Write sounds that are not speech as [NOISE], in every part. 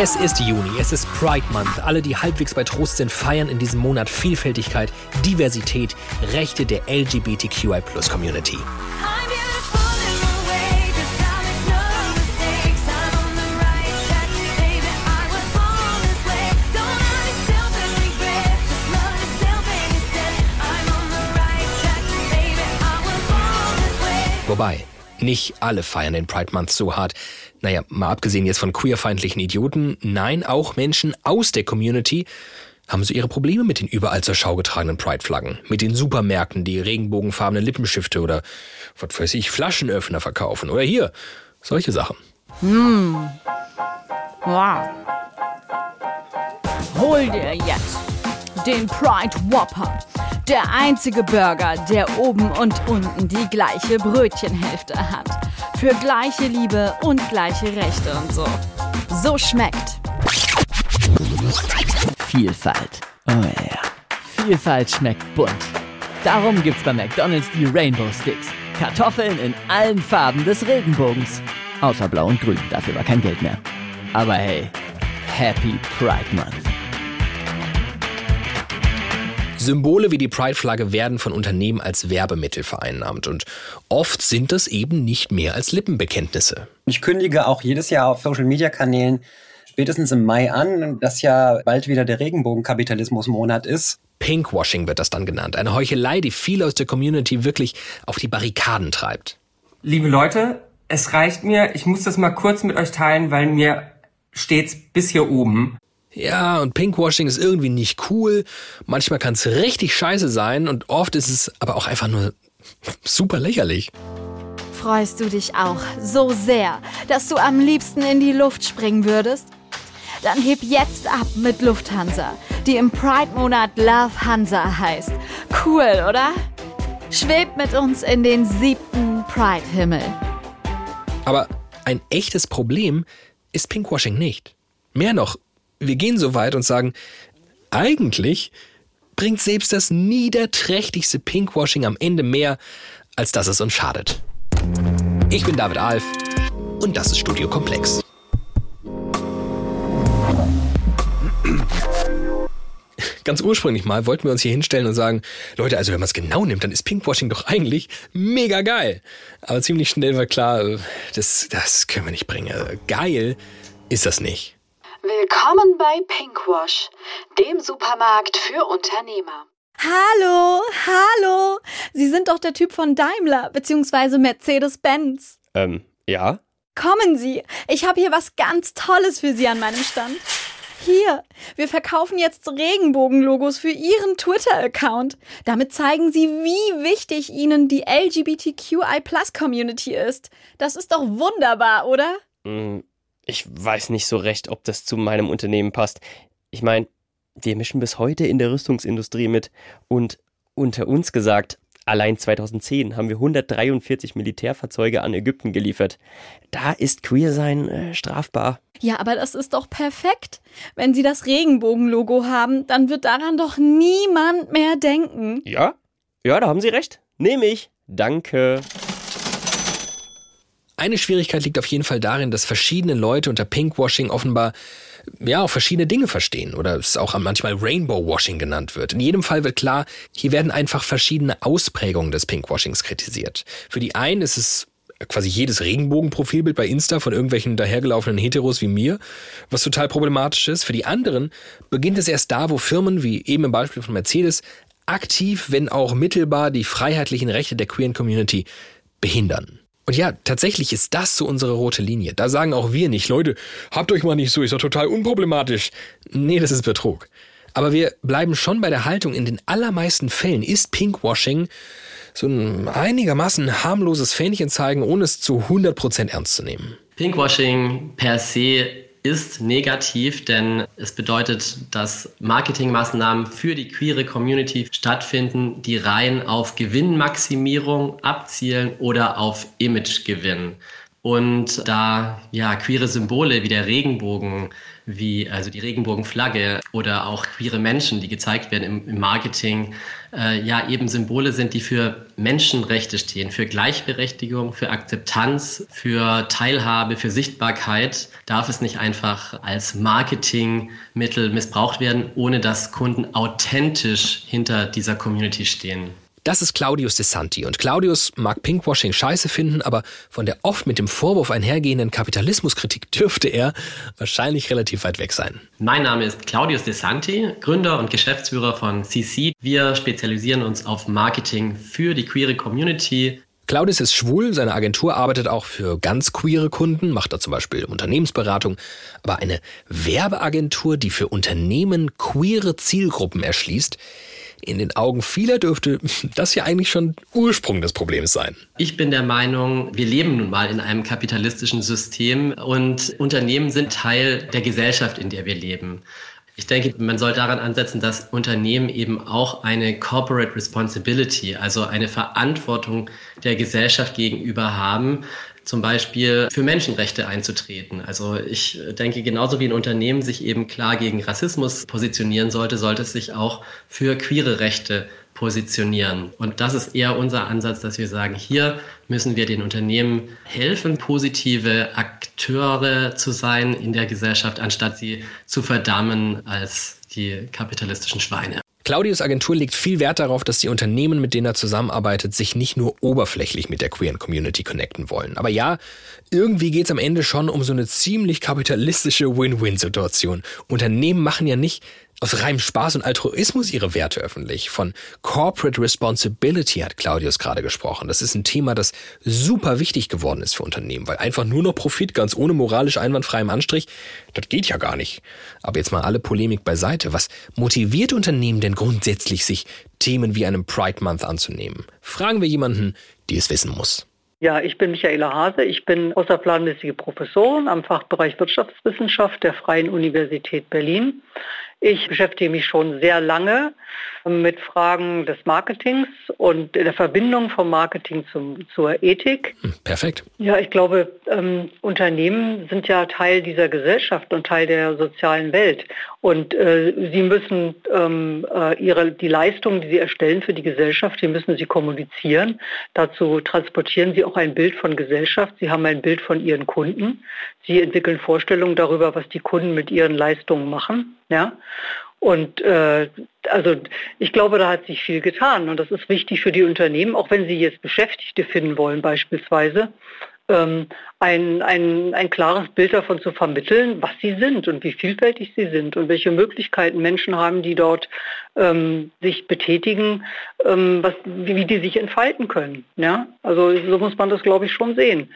Es ist Juni, es ist Pride Month. Alle, die halbwegs bei Trost sind, feiern in diesem Monat Vielfältigkeit, Diversität, Rechte der LGBTQI Community. Wobei, nicht alle feiern den Pride Month so hart. Naja, mal abgesehen jetzt von queerfeindlichen Idioten, nein, auch Menschen aus der Community haben so ihre Probleme mit den überall zur Schau getragenen Pride-Flaggen, mit den Supermärkten, die regenbogenfarbene Lippenstifte oder, was weiß ich, Flaschenöffner verkaufen oder hier, solche Sachen. Hm. Wow. Hol dir jetzt den Pride Whopper. Der einzige Burger, der oben und unten die gleiche Brötchenhälfte hat. Für gleiche Liebe und gleiche Rechte und so. So schmeckt. Vielfalt. Oh ja. Vielfalt schmeckt bunt. Darum gibt's bei McDonald's die Rainbow Sticks. Kartoffeln in allen Farben des Regenbogens. Außer blau und grün, dafür war kein Geld mehr. Aber hey, Happy Pride Month. Symbole wie die Pride-Flagge werden von Unternehmen als Werbemittel vereinnahmt und oft sind das eben nicht mehr als Lippenbekenntnisse. Ich kündige auch jedes Jahr auf Social-Media-Kanälen spätestens im Mai an, dass ja bald wieder der Regenbogenkapitalismus-Monat ist. Pinkwashing wird das dann genannt. Eine Heuchelei, die viele aus der Community wirklich auf die Barrikaden treibt. Liebe Leute, es reicht mir. Ich muss das mal kurz mit euch teilen, weil mir steht's bis hier oben. Ja, und Pinkwashing ist irgendwie nicht cool. Manchmal kann es richtig scheiße sein und oft ist es aber auch einfach nur super lächerlich. Freust du dich auch so sehr, dass du am liebsten in die Luft springen würdest? Dann heb jetzt ab mit Lufthansa, die im Pride-Monat Love Hansa heißt. Cool, oder? Schwebt mit uns in den siebten Pride-Himmel. Aber ein echtes Problem ist Pinkwashing nicht. Mehr noch, wir gehen so weit und sagen, eigentlich bringt selbst das niederträchtigste Pinkwashing am Ende mehr, als dass es uns schadet. Ich bin David Alf und das ist Studio Komplex. Ganz ursprünglich mal wollten wir uns hier hinstellen und sagen, Leute, also wenn man es genau nimmt, dann ist Pinkwashing doch eigentlich mega geil. Aber ziemlich schnell war klar, das, das können wir nicht bringen. Geil ist das nicht. Willkommen bei Pinkwash, dem Supermarkt für Unternehmer. Hallo, hallo. Sie sind doch der Typ von Daimler bzw. Mercedes-Benz. Ähm, ja? Kommen Sie. Ich habe hier was ganz Tolles für Sie an meinem Stand. Hier, wir verkaufen jetzt Regenbogenlogos für Ihren Twitter-Account. Damit zeigen Sie, wie wichtig Ihnen die LGBTQI-Plus-Community ist. Das ist doch wunderbar, oder? Mm, ich weiß nicht so recht, ob das zu meinem Unternehmen passt. Ich meine, wir mischen bis heute in der Rüstungsindustrie mit und unter uns gesagt, allein 2010 haben wir 143 Militärfahrzeuge an Ägypten geliefert. Da ist Queersein äh, strafbar. Ja, aber das ist doch perfekt. Wenn Sie das Regenbogenlogo haben, dann wird daran doch niemand mehr denken. Ja? Ja, da haben Sie recht. Nehme ich. Danke. Eine Schwierigkeit liegt auf jeden Fall darin, dass verschiedene Leute unter Pinkwashing offenbar ja auch verschiedene Dinge verstehen oder es auch manchmal Rainbow Washing genannt wird. In jedem Fall wird klar, hier werden einfach verschiedene Ausprägungen des Pinkwashings kritisiert. Für die einen ist es quasi jedes Regenbogenprofilbild bei Insta von irgendwelchen dahergelaufenen Heteros wie mir, was total problematisch ist. Für die anderen beginnt es erst da, wo Firmen wie eben im Beispiel von Mercedes aktiv, wenn auch mittelbar, die freiheitlichen Rechte der queeren Community behindern. Und ja, tatsächlich ist das so unsere rote Linie. Da sagen auch wir nicht, Leute, habt euch mal nicht so, ist doch total unproblematisch. Nee, das ist Betrug. Aber wir bleiben schon bei der Haltung, in den allermeisten Fällen ist Pinkwashing so ein einigermaßen harmloses Fähnchen zeigen, ohne es zu 100% ernst zu nehmen. Pinkwashing per se ist negativ, denn es bedeutet, dass Marketingmaßnahmen für die queere Community stattfinden, die rein auf Gewinnmaximierung abzielen oder auf Imagegewinn. Und da ja queere Symbole wie der Regenbogen, wie also die Regenbogenflagge oder auch queere Menschen, die gezeigt werden im, im Marketing, äh, ja eben Symbole sind, die für Menschenrechte stehen, für Gleichberechtigung, für Akzeptanz, für Teilhabe, für Sichtbarkeit, darf es nicht einfach als Marketingmittel missbraucht werden, ohne dass Kunden authentisch hinter dieser Community stehen. Das ist Claudius De Santi. Und Claudius mag Pinkwashing scheiße finden, aber von der oft mit dem Vorwurf einhergehenden Kapitalismuskritik [LAUGHS] dürfte er wahrscheinlich relativ weit weg sein. Mein Name ist Claudius De Santi, Gründer und Geschäftsführer von CC. Wir spezialisieren uns auf Marketing für die queere Community. Claudius ist schwul, seine Agentur arbeitet auch für ganz queere Kunden, macht da zum Beispiel Unternehmensberatung, aber eine Werbeagentur, die für Unternehmen queere Zielgruppen erschließt, in den Augen vieler dürfte [LAUGHS] das ja eigentlich schon Ursprung des Problems sein. Ich bin der Meinung, wir leben nun mal in einem kapitalistischen System und Unternehmen sind Teil der Gesellschaft, in der wir leben. Ich denke, man soll daran ansetzen, dass Unternehmen eben auch eine Corporate Responsibility, also eine Verantwortung der Gesellschaft gegenüber haben, zum Beispiel für Menschenrechte einzutreten. Also ich denke, genauso wie ein Unternehmen sich eben klar gegen Rassismus positionieren sollte, sollte es sich auch für queere Rechte positionieren. Und das ist eher unser Ansatz, dass wir sagen, hier müssen wir den Unternehmen helfen, positive Akteure zu sein in der Gesellschaft, anstatt sie zu verdammen als die kapitalistischen Schweine. Claudius Agentur legt viel Wert darauf, dass die Unternehmen, mit denen er zusammenarbeitet, sich nicht nur oberflächlich mit der queeren Community connecten wollen. Aber ja, irgendwie geht es am Ende schon um so eine ziemlich kapitalistische Win-Win-Situation. Unternehmen machen ja nicht aus reinem Spaß und Altruismus ihre Werte öffentlich. Von Corporate Responsibility hat Claudius gerade gesprochen. Das ist ein Thema, das super wichtig geworden ist für Unternehmen, weil einfach nur noch Profit ganz ohne moralisch einwandfreiem Anstrich, das geht ja gar nicht. Aber jetzt mal alle Polemik beiseite. Was motiviert Unternehmen denn grundsätzlich, sich Themen wie einem Pride Month anzunehmen? Fragen wir jemanden, die es wissen muss. Ja, ich bin Michaela Hase. Ich bin außerplanmäßige Professorin am Fachbereich Wirtschaftswissenschaft der Freien Universität Berlin. Ich beschäftige mich schon sehr lange mit Fragen des Marketings und der Verbindung vom Marketing zum, zur Ethik. Hm, perfekt. Ja, ich glaube, ähm, Unternehmen sind ja Teil dieser Gesellschaft und Teil der sozialen Welt. Und äh, sie müssen ähm, äh, ihre, die Leistungen, die sie erstellen für die Gesellschaft, die müssen sie kommunizieren. Dazu transportieren sie auch ein Bild von Gesellschaft. Sie haben ein Bild von ihren Kunden. Sie entwickeln Vorstellungen darüber, was die Kunden mit ihren Leistungen machen. Ja? Und äh, also ich glaube, da hat sich viel getan und das ist wichtig für die Unternehmen, auch wenn sie jetzt Beschäftigte finden wollen beispielsweise, ähm, ein, ein, ein klares Bild davon zu vermitteln, was sie sind und wie vielfältig sie sind und welche Möglichkeiten Menschen haben, die dort ähm, sich betätigen, ähm, was, wie, wie die sich entfalten können. Ja? Also so muss man das, glaube ich, schon sehen.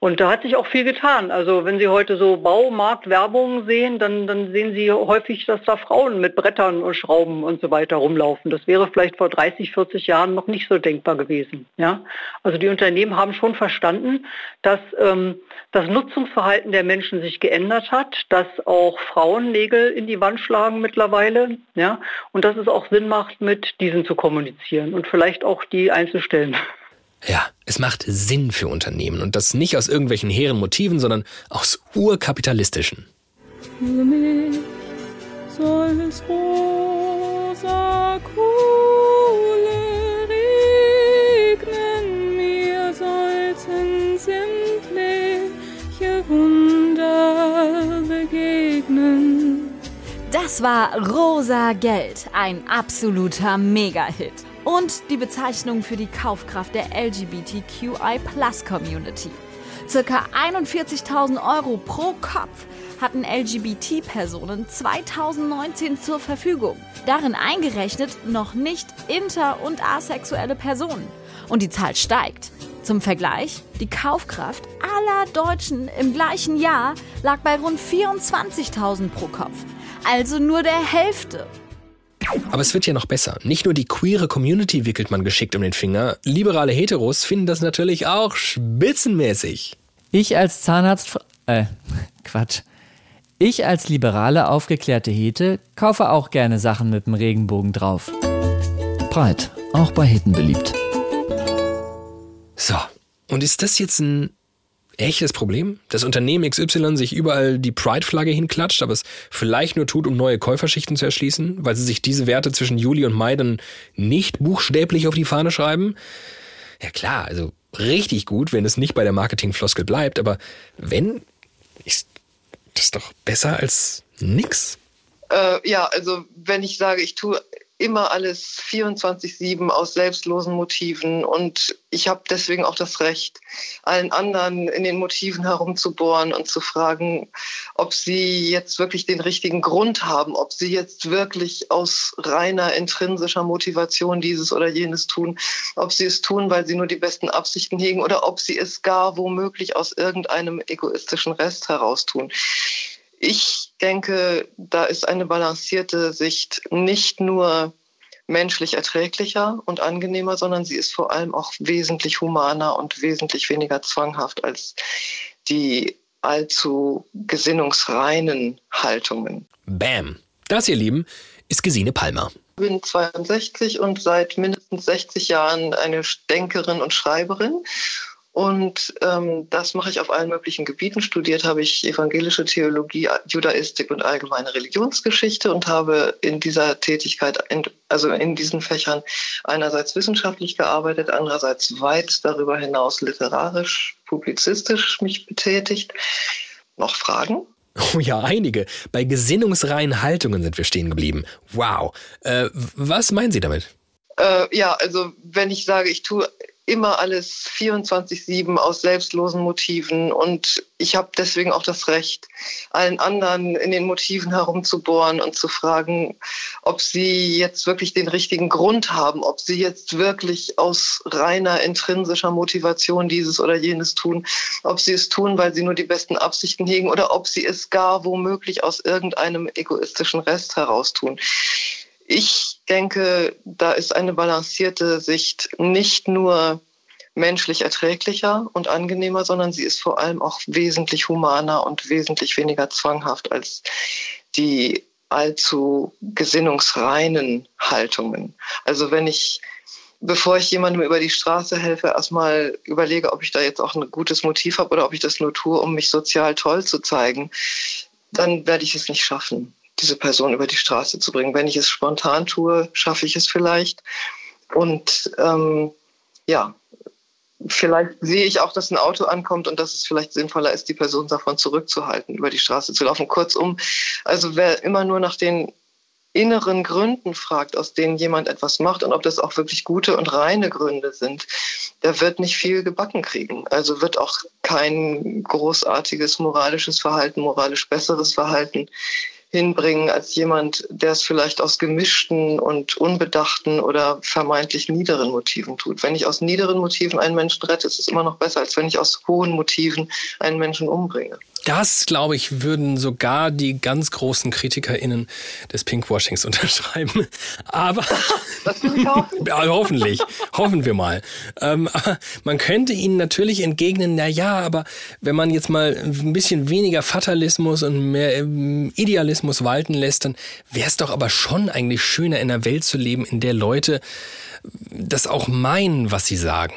Und da hat sich auch viel getan. Also wenn Sie heute so Baumarktwerbungen sehen, dann, dann sehen Sie häufig, dass da Frauen mit Brettern und Schrauben und so weiter rumlaufen. Das wäre vielleicht vor 30, 40 Jahren noch nicht so denkbar gewesen. Ja? Also die Unternehmen haben schon verstanden, dass ähm, das Nutzungsverhalten der Menschen sich geändert hat, dass auch Frauen Nägel in die Wand schlagen mittlerweile. Ja? Und dass es auch Sinn macht, mit diesen zu kommunizieren und vielleicht auch die einzustellen. Ja, es macht Sinn für Unternehmen und das nicht aus irgendwelchen hehren Motiven, sondern aus urkapitalistischen. Für mich soll's rosa Kohle regnen, mir sollten sämtliche Wunder begegnen. Das war Rosa Geld, ein absoluter Mega-Hit und die Bezeichnung für die Kaufkraft der LGBTQI-Plus-Community. Circa 41.000 Euro pro Kopf hatten LGBT-Personen 2019 zur Verfügung. Darin eingerechnet noch nicht inter- und asexuelle Personen. Und die Zahl steigt. Zum Vergleich, die Kaufkraft aller Deutschen im gleichen Jahr lag bei rund 24.000 pro Kopf. Also nur der Hälfte. Aber es wird ja noch besser. Nicht nur die queere Community wickelt man geschickt um den Finger, liberale Heteros finden das natürlich auch spitzenmäßig. Ich als Zahnarzt. Äh, [LAUGHS] Quatsch. Ich als liberale, aufgeklärte Hete kaufe auch gerne Sachen mit dem Regenbogen drauf. Breit, auch bei Heten beliebt. So, und ist das jetzt ein echtes Problem? Das Unternehmen XY sich überall die Pride-Flagge hinklatscht, aber es vielleicht nur tut, um neue Käuferschichten zu erschließen, weil sie sich diese Werte zwischen Juli und Mai dann nicht buchstäblich auf die Fahne schreiben? Ja klar, also richtig gut, wenn es nicht bei der Marketingfloskel bleibt, aber wenn, ist das doch besser als nix. Äh, ja, also wenn ich sage, ich tue immer alles 24-7 aus selbstlosen Motiven und ich habe deswegen auch das Recht, allen anderen in den Motiven herumzubohren und zu fragen, ob sie jetzt wirklich den richtigen Grund haben, ob sie jetzt wirklich aus reiner intrinsischer Motivation dieses oder jenes tun, ob sie es tun, weil sie nur die besten Absichten hegen oder ob sie es gar womöglich aus irgendeinem egoistischen Rest heraus tun. Ich denke, da ist eine balancierte Sicht nicht nur menschlich erträglicher und angenehmer, sondern sie ist vor allem auch wesentlich humaner und wesentlich weniger zwanghaft als die allzu gesinnungsreinen Haltungen. Bam. Das, ihr Lieben, ist Gesine Palmer. Ich bin 62 und seit mindestens 60 Jahren eine Denkerin und Schreiberin und ähm, das mache ich auf allen möglichen Gebieten. Studiert habe ich evangelische Theologie, Judaistik und allgemeine Religionsgeschichte und habe in dieser Tätigkeit, in, also in diesen Fächern, einerseits wissenschaftlich gearbeitet, andererseits weit darüber hinaus literarisch, publizistisch mich betätigt. Noch Fragen? Oh [LAUGHS] ja, einige. Bei gesinnungsreinen Haltungen sind wir stehen geblieben. Wow. Äh, was meinen Sie damit? Äh, ja, also wenn ich sage, ich tue immer alles 24-7 aus selbstlosen Motiven. Und ich habe deswegen auch das Recht, allen anderen in den Motiven herumzubohren und zu fragen, ob sie jetzt wirklich den richtigen Grund haben, ob sie jetzt wirklich aus reiner intrinsischer Motivation dieses oder jenes tun, ob sie es tun, weil sie nur die besten Absichten hegen oder ob sie es gar womöglich aus irgendeinem egoistischen Rest heraus tun. Ich denke, da ist eine balancierte Sicht nicht nur menschlich erträglicher und angenehmer, sondern sie ist vor allem auch wesentlich humaner und wesentlich weniger zwanghaft als die allzu gesinnungsreinen Haltungen. Also wenn ich, bevor ich jemandem über die Straße helfe, erstmal überlege, ob ich da jetzt auch ein gutes Motiv habe oder ob ich das nur tue, um mich sozial toll zu zeigen, dann werde ich es nicht schaffen diese Person über die Straße zu bringen. Wenn ich es spontan tue, schaffe ich es vielleicht. Und ähm, ja, vielleicht sehe ich auch, dass ein Auto ankommt und dass es vielleicht sinnvoller ist, die Person davon zurückzuhalten, über die Straße zu laufen. Kurzum, also wer immer nur nach den inneren Gründen fragt, aus denen jemand etwas macht und ob das auch wirklich gute und reine Gründe sind, der wird nicht viel gebacken kriegen. Also wird auch kein großartiges moralisches Verhalten, moralisch besseres Verhalten hinbringen als jemand, der es vielleicht aus gemischten und unbedachten oder vermeintlich niederen Motiven tut. Wenn ich aus niederen Motiven einen Menschen rette, ist es immer noch besser, als wenn ich aus hohen Motiven einen Menschen umbringe. Das, glaube ich, würden sogar die ganz großen KritikerInnen des Pinkwashings [LAUGHS] unterschreiben. Aber [LAUGHS] hoffentlich. Hoffen wir mal. Ähm, man könnte ihnen natürlich entgegnen, na ja, aber wenn man jetzt mal ein bisschen weniger Fatalismus und mehr ähm, Idealismus walten lässt, dann wäre es doch aber schon eigentlich schöner, in einer Welt zu leben, in der Leute das auch meinen, was sie sagen.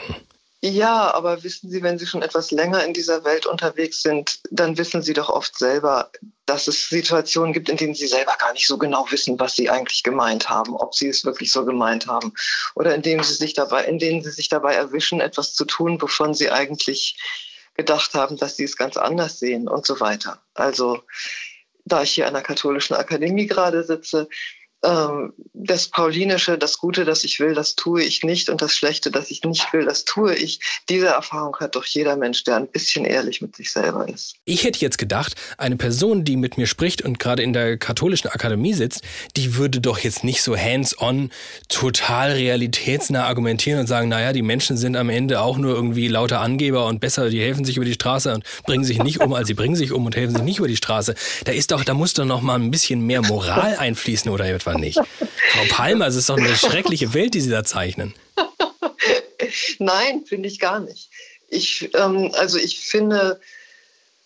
Ja, aber wissen Sie, wenn Sie schon etwas länger in dieser Welt unterwegs sind, dann wissen Sie doch oft selber, dass es Situationen gibt, in denen Sie selber gar nicht so genau wissen, was Sie eigentlich gemeint haben, ob Sie es wirklich so gemeint haben, oder in denen Sie sich dabei, in denen Sie sich dabei erwischen, etwas zu tun, wovon Sie eigentlich gedacht haben, dass Sie es ganz anders sehen und so weiter. Also, da ich hier an der katholischen Akademie gerade sitze, das Paulinische, das Gute, das ich will, das tue ich nicht und das Schlechte, das ich nicht will, das tue ich. Diese Erfahrung hat doch jeder Mensch, der ein bisschen ehrlich mit sich selber ist. Ich hätte jetzt gedacht, eine Person, die mit mir spricht und gerade in der katholischen Akademie sitzt, die würde doch jetzt nicht so hands-on, total realitätsnah argumentieren und sagen, naja, die Menschen sind am Ende auch nur irgendwie lauter Angeber und besser, die helfen sich über die Straße und bringen sich nicht um, als sie bringen sich um und helfen sich nicht über die Straße. Da ist doch, da muss doch noch mal ein bisschen mehr Moral einfließen oder etwas einfach nicht. Frau Palmer, es ist doch eine schreckliche Welt, die Sie da zeichnen. [LAUGHS] Nein, finde ich gar nicht. Ich, ähm, also ich finde,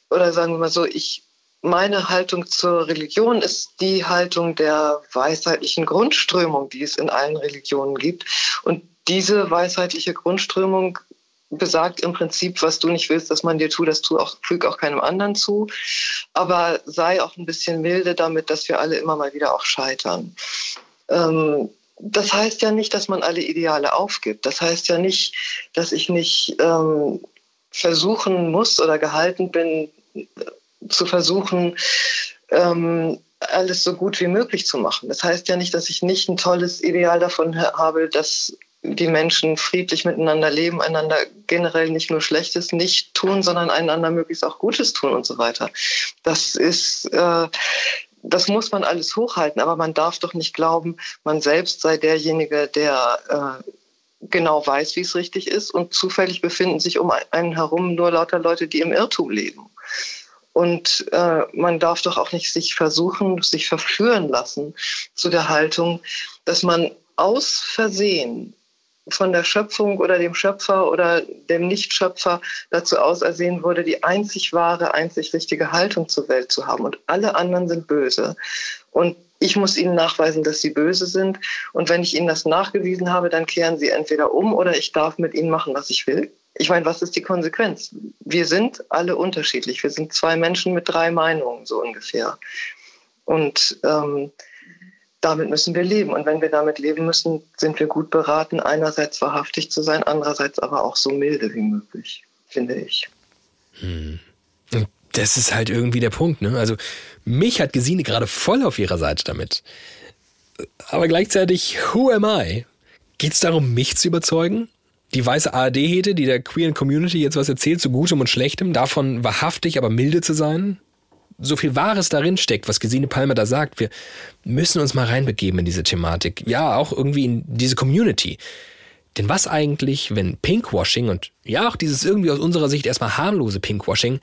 oder sagen wir mal so, ich, meine Haltung zur Religion ist die Haltung der weisheitlichen Grundströmung, die es in allen Religionen gibt. Und diese weisheitliche Grundströmung besagt im Prinzip, was du nicht willst, dass man dir tut, das tu auch, füg auch keinem anderen zu. Aber sei auch ein bisschen milde damit, dass wir alle immer mal wieder auch scheitern. Ähm, das heißt ja nicht, dass man alle Ideale aufgibt. Das heißt ja nicht, dass ich nicht ähm, versuchen muss oder gehalten bin, zu versuchen, ähm, alles so gut wie möglich zu machen. Das heißt ja nicht, dass ich nicht ein tolles Ideal davon habe, dass die Menschen friedlich miteinander leben, einander generell nicht nur Schlechtes nicht tun, sondern einander möglichst auch Gutes tun und so weiter. Das ist, äh, das muss man alles hochhalten, aber man darf doch nicht glauben, man selbst sei derjenige, der äh, genau weiß, wie es richtig ist und zufällig befinden sich um einen herum nur lauter Leute, die im Irrtum leben. Und äh, man darf doch auch nicht sich versuchen, sich verführen lassen zu der Haltung, dass man aus Versehen von der Schöpfung oder dem Schöpfer oder dem Nichtschöpfer dazu ausersehen wurde, die einzig wahre, einzig richtige Haltung zur Welt zu haben. Und alle anderen sind böse. Und ich muss ihnen nachweisen, dass sie böse sind. Und wenn ich ihnen das nachgewiesen habe, dann kehren sie entweder um oder ich darf mit ihnen machen, was ich will. Ich meine, was ist die Konsequenz? Wir sind alle unterschiedlich. Wir sind zwei Menschen mit drei Meinungen, so ungefähr. Und ähm, damit müssen wir leben. Und wenn wir damit leben müssen, sind wir gut beraten, einerseits wahrhaftig zu sein, andererseits aber auch so milde wie möglich, finde ich. Hm. Das ist halt irgendwie der Punkt, ne? Also mich hat Gesine gerade voll auf ihrer Seite damit. Aber gleichzeitig, who am I? Geht's darum, mich zu überzeugen? Die weiße ARD-Hete, die der queeren Community jetzt was erzählt, zu Gutem und Schlechtem, davon wahrhaftig, aber milde zu sein? So viel Wahres darin steckt, was Gesine Palmer da sagt. Wir müssen uns mal reinbegeben in diese Thematik. Ja, auch irgendwie in diese Community. Denn was eigentlich, wenn Pinkwashing und ja auch dieses irgendwie aus unserer Sicht erstmal harmlose Pinkwashing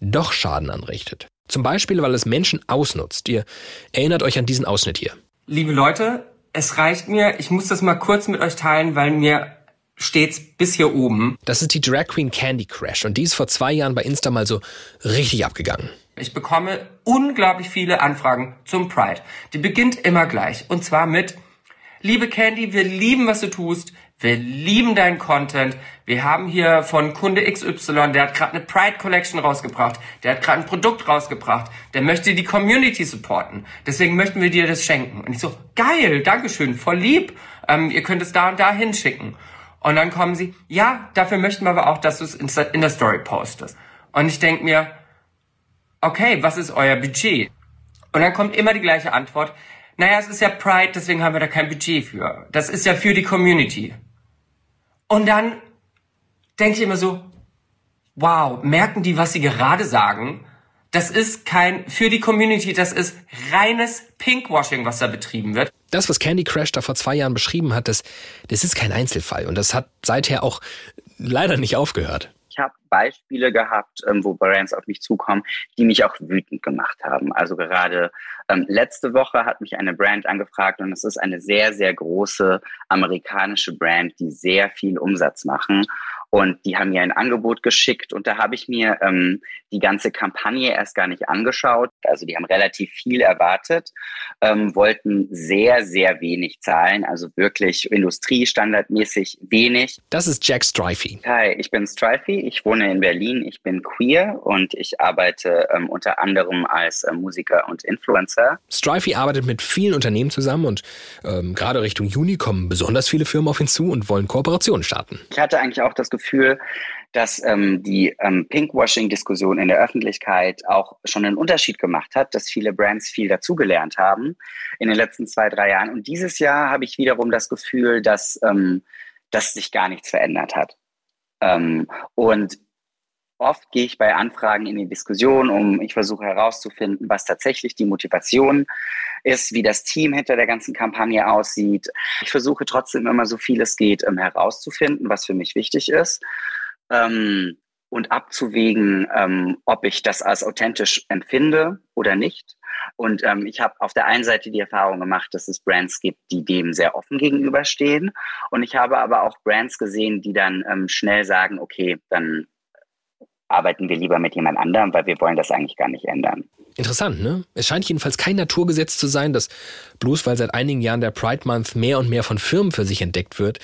doch Schaden anrichtet? Zum Beispiel, weil es Menschen ausnutzt. Ihr erinnert euch an diesen Ausschnitt hier. Liebe Leute, es reicht mir, ich muss das mal kurz mit euch teilen, weil mir steht's bis hier oben. Das ist die Drag Queen Candy Crash und die ist vor zwei Jahren bei Insta mal so richtig abgegangen. Ich bekomme unglaublich viele Anfragen zum Pride. Die beginnt immer gleich und zwar mit Liebe Candy, wir lieben, was du tust. Wir lieben deinen Content. Wir haben hier von Kunde XY, der hat gerade eine Pride Collection rausgebracht. Der hat gerade ein Produkt rausgebracht. Der möchte die Community supporten. Deswegen möchten wir dir das schenken. Und ich so, geil, Dankeschön, voll lieb. Ähm, ihr könnt es da und da hinschicken. Und dann kommen sie, ja, dafür möchten wir aber auch, dass du es in der Story postest. Und ich denke mir, okay, was ist euer Budget? Und dann kommt immer die gleiche Antwort. Naja, es ist ja Pride, deswegen haben wir da kein Budget für. Das ist ja für die Community. Und dann denke ich immer so, wow, merken die, was sie gerade sagen? Das ist kein, für die Community, das ist reines Pinkwashing, was da betrieben wird. Das, was Candy Crash da vor zwei Jahren beschrieben hat, das, das ist kein Einzelfall. Und das hat seither auch leider nicht aufgehört. Ich habe Beispiele gehabt, ähm, wo Brands auf mich zukommen, die mich auch wütend gemacht haben. Also gerade ähm, letzte Woche hat mich eine Brand angefragt und es ist eine sehr, sehr große amerikanische Brand, die sehr viel Umsatz machen. Und die haben mir ein Angebot geschickt und da habe ich mir ähm, die ganze Kampagne erst gar nicht angeschaut. Also die haben relativ viel erwartet, ähm, wollten sehr, sehr wenig zahlen, also wirklich industriestandardmäßig wenig. Das ist Jack Strifey. Hi, ich bin Strifey, ich wohne in Berlin, ich bin queer und ich arbeite ähm, unter anderem als äh, Musiker und Influencer. Strifey arbeitet mit vielen Unternehmen zusammen und ähm, gerade Richtung Juni kommen besonders viele Firmen auf ihn zu und wollen Kooperationen starten. Ich hatte eigentlich auch das Gefühl, Gefühl, dass ähm, die ähm, Pinkwashing-Diskussion in der Öffentlichkeit auch schon einen Unterschied gemacht hat, dass viele Brands viel dazugelernt haben in den letzten zwei, drei Jahren. Und dieses Jahr habe ich wiederum das Gefühl, dass, ähm, dass sich gar nichts verändert hat. Ähm, und Oft gehe ich bei Anfragen in die Diskussion, um ich versuche herauszufinden, was tatsächlich die Motivation ist, wie das Team hinter der ganzen Kampagne aussieht. Ich versuche trotzdem immer so viel es geht um herauszufinden, was für mich wichtig ist. Ähm, und abzuwägen, ähm, ob ich das als authentisch empfinde oder nicht. Und ähm, ich habe auf der einen Seite die Erfahrung gemacht, dass es Brands gibt, die dem sehr offen gegenüberstehen. Und ich habe aber auch Brands gesehen, die dann ähm, schnell sagen, okay, dann arbeiten wir lieber mit jemand anderem, weil wir wollen das eigentlich gar nicht ändern. Interessant, ne? Es scheint jedenfalls kein Naturgesetz zu sein, dass bloß weil seit einigen Jahren der Pride Month mehr und mehr von Firmen für sich entdeckt wird,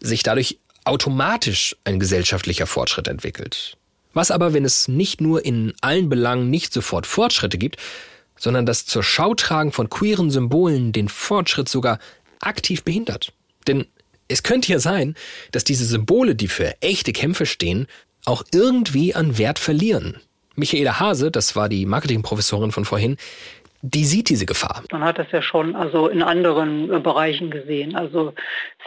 sich dadurch automatisch ein gesellschaftlicher Fortschritt entwickelt. Was aber, wenn es nicht nur in allen Belangen nicht sofort Fortschritte gibt, sondern das zur Schautragen von queeren Symbolen den Fortschritt sogar aktiv behindert? Denn es könnte ja sein, dass diese Symbole, die für echte Kämpfe stehen, auch irgendwie an Wert verlieren. Michaela Hase, das war die Marketingprofessorin von vorhin, die sieht diese Gefahr. Man hat das ja schon also in anderen äh, Bereichen gesehen. Also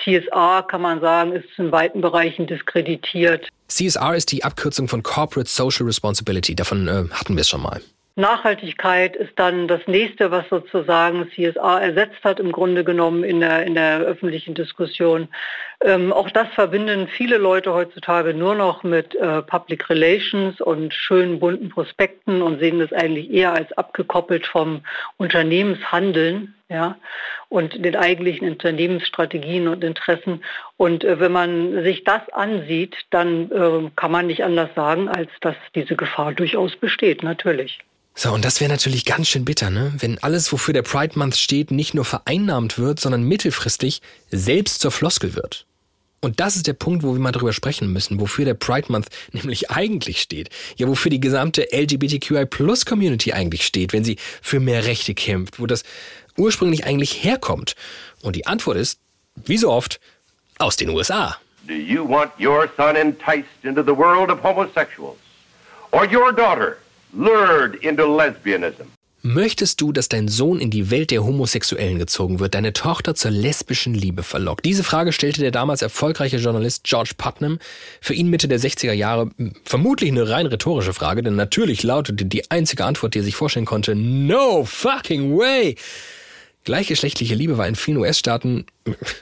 CSR kann man sagen, ist in weiten Bereichen diskreditiert. CSR ist die Abkürzung von Corporate Social Responsibility. Davon äh, hatten wir es schon mal. Nachhaltigkeit ist dann das nächste, was sozusagen CSR ersetzt hat, im Grunde genommen in der, in der öffentlichen Diskussion. Ähm, auch das verbinden viele Leute heutzutage nur noch mit äh, Public Relations und schönen bunten Prospekten und sehen das eigentlich eher als abgekoppelt vom Unternehmenshandeln ja, und den eigentlichen Unternehmensstrategien und Interessen. Und äh, wenn man sich das ansieht, dann äh, kann man nicht anders sagen, als dass diese Gefahr durchaus besteht, natürlich. So, und das wäre natürlich ganz schön bitter, ne? Wenn alles, wofür der Pride Month steht, nicht nur vereinnahmt wird, sondern mittelfristig selbst zur Floskel wird. Und das ist der Punkt, wo wir mal drüber sprechen müssen, wofür der Pride Month [LAUGHS] nämlich eigentlich steht. Ja, wofür die gesamte LGBTQI Plus Community eigentlich steht, wenn sie für mehr Rechte kämpft, wo das ursprünglich eigentlich herkommt. Und die Antwort ist, wie so oft, aus den USA. Do you want your son enticed into the world of homosexuals? Or your daughter lured into lesbianism. Möchtest du, dass dein Sohn in die Welt der Homosexuellen gezogen wird, deine Tochter zur lesbischen Liebe verlockt? Diese Frage stellte der damals erfolgreiche Journalist George Putnam. Für ihn Mitte der 60er Jahre vermutlich eine rein rhetorische Frage, denn natürlich lautete die einzige Antwort, die er sich vorstellen konnte, No fucking way! Gleichgeschlechtliche Liebe war in vielen US-Staaten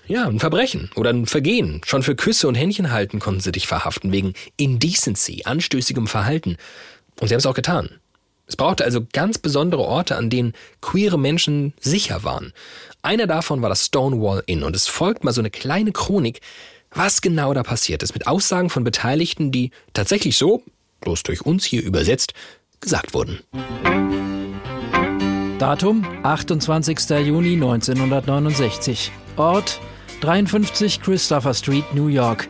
ja ein Verbrechen oder ein Vergehen. Schon für Küsse und Händchen halten konnten sie dich verhaften wegen Indecency, anstößigem Verhalten. Und sie haben es auch getan. Es brauchte also ganz besondere Orte, an denen queere Menschen sicher waren. Einer davon war das Stonewall Inn und es folgt mal so eine kleine Chronik, was genau da passiert ist, mit Aussagen von Beteiligten, die tatsächlich so, bloß durch uns hier übersetzt, gesagt wurden. Datum 28. Juni 1969. Ort 53 Christopher Street, New York.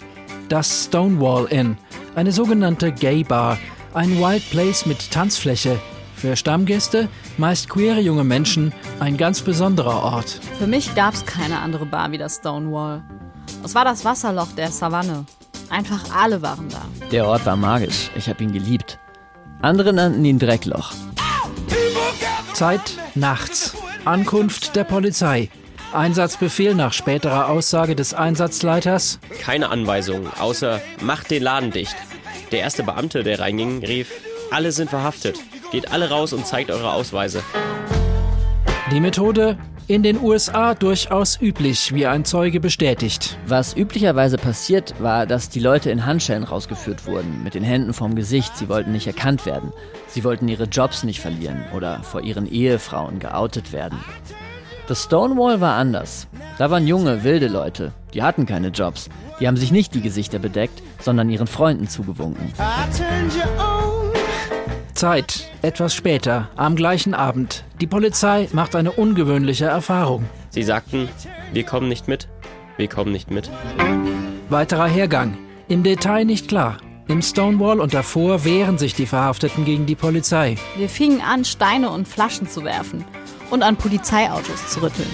Das Stonewall Inn, eine sogenannte Gay Bar, ein Wild Place mit Tanzfläche. Für Stammgäste, meist queere junge Menschen, ein ganz besonderer Ort. Für mich gab es keine andere Bar wie das Stonewall. Es war das Wasserloch der Savanne. Einfach alle waren da. Der Ort war magisch. Ich habe ihn geliebt. Andere nannten ihn Dreckloch. Zeit nachts. Ankunft der Polizei. Einsatzbefehl nach späterer Aussage des Einsatzleiters. Keine Anweisungen, außer macht den Laden dicht. Der erste Beamte, der reinging, rief, alle sind verhaftet. Geht alle raus und zeigt eure Ausweise. Die Methode in den USA durchaus üblich, wie ein Zeuge bestätigt. Was üblicherweise passiert, war, dass die Leute in Handschellen rausgeführt wurden, mit den Händen vorm Gesicht. Sie wollten nicht erkannt werden. Sie wollten ihre Jobs nicht verlieren oder vor ihren Ehefrauen geoutet werden. Das Stonewall war anders. Da waren junge, wilde Leute. Die hatten keine Jobs. Die haben sich nicht die Gesichter bedeckt, sondern ihren Freunden zugewunken. Zeit, etwas später, am gleichen Abend. Die Polizei macht eine ungewöhnliche Erfahrung. Sie sagten, wir kommen nicht mit, wir kommen nicht mit. Weiterer Hergang. Im Detail nicht klar. Im Stonewall und davor wehren sich die Verhafteten gegen die Polizei. Wir fingen an, Steine und Flaschen zu werfen und an Polizeiautos zu rütteln.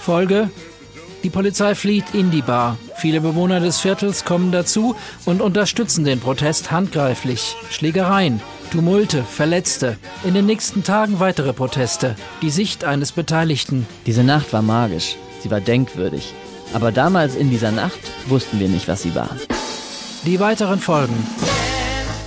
Folge die Polizei flieht in die Bar. Viele Bewohner des Viertels kommen dazu und unterstützen den Protest handgreiflich. Schlägereien, Tumulte, Verletzte. In den nächsten Tagen weitere Proteste. Die Sicht eines Beteiligten. Diese Nacht war magisch. Sie war denkwürdig. Aber damals in dieser Nacht wussten wir nicht, was sie war. Die weiteren Folgen.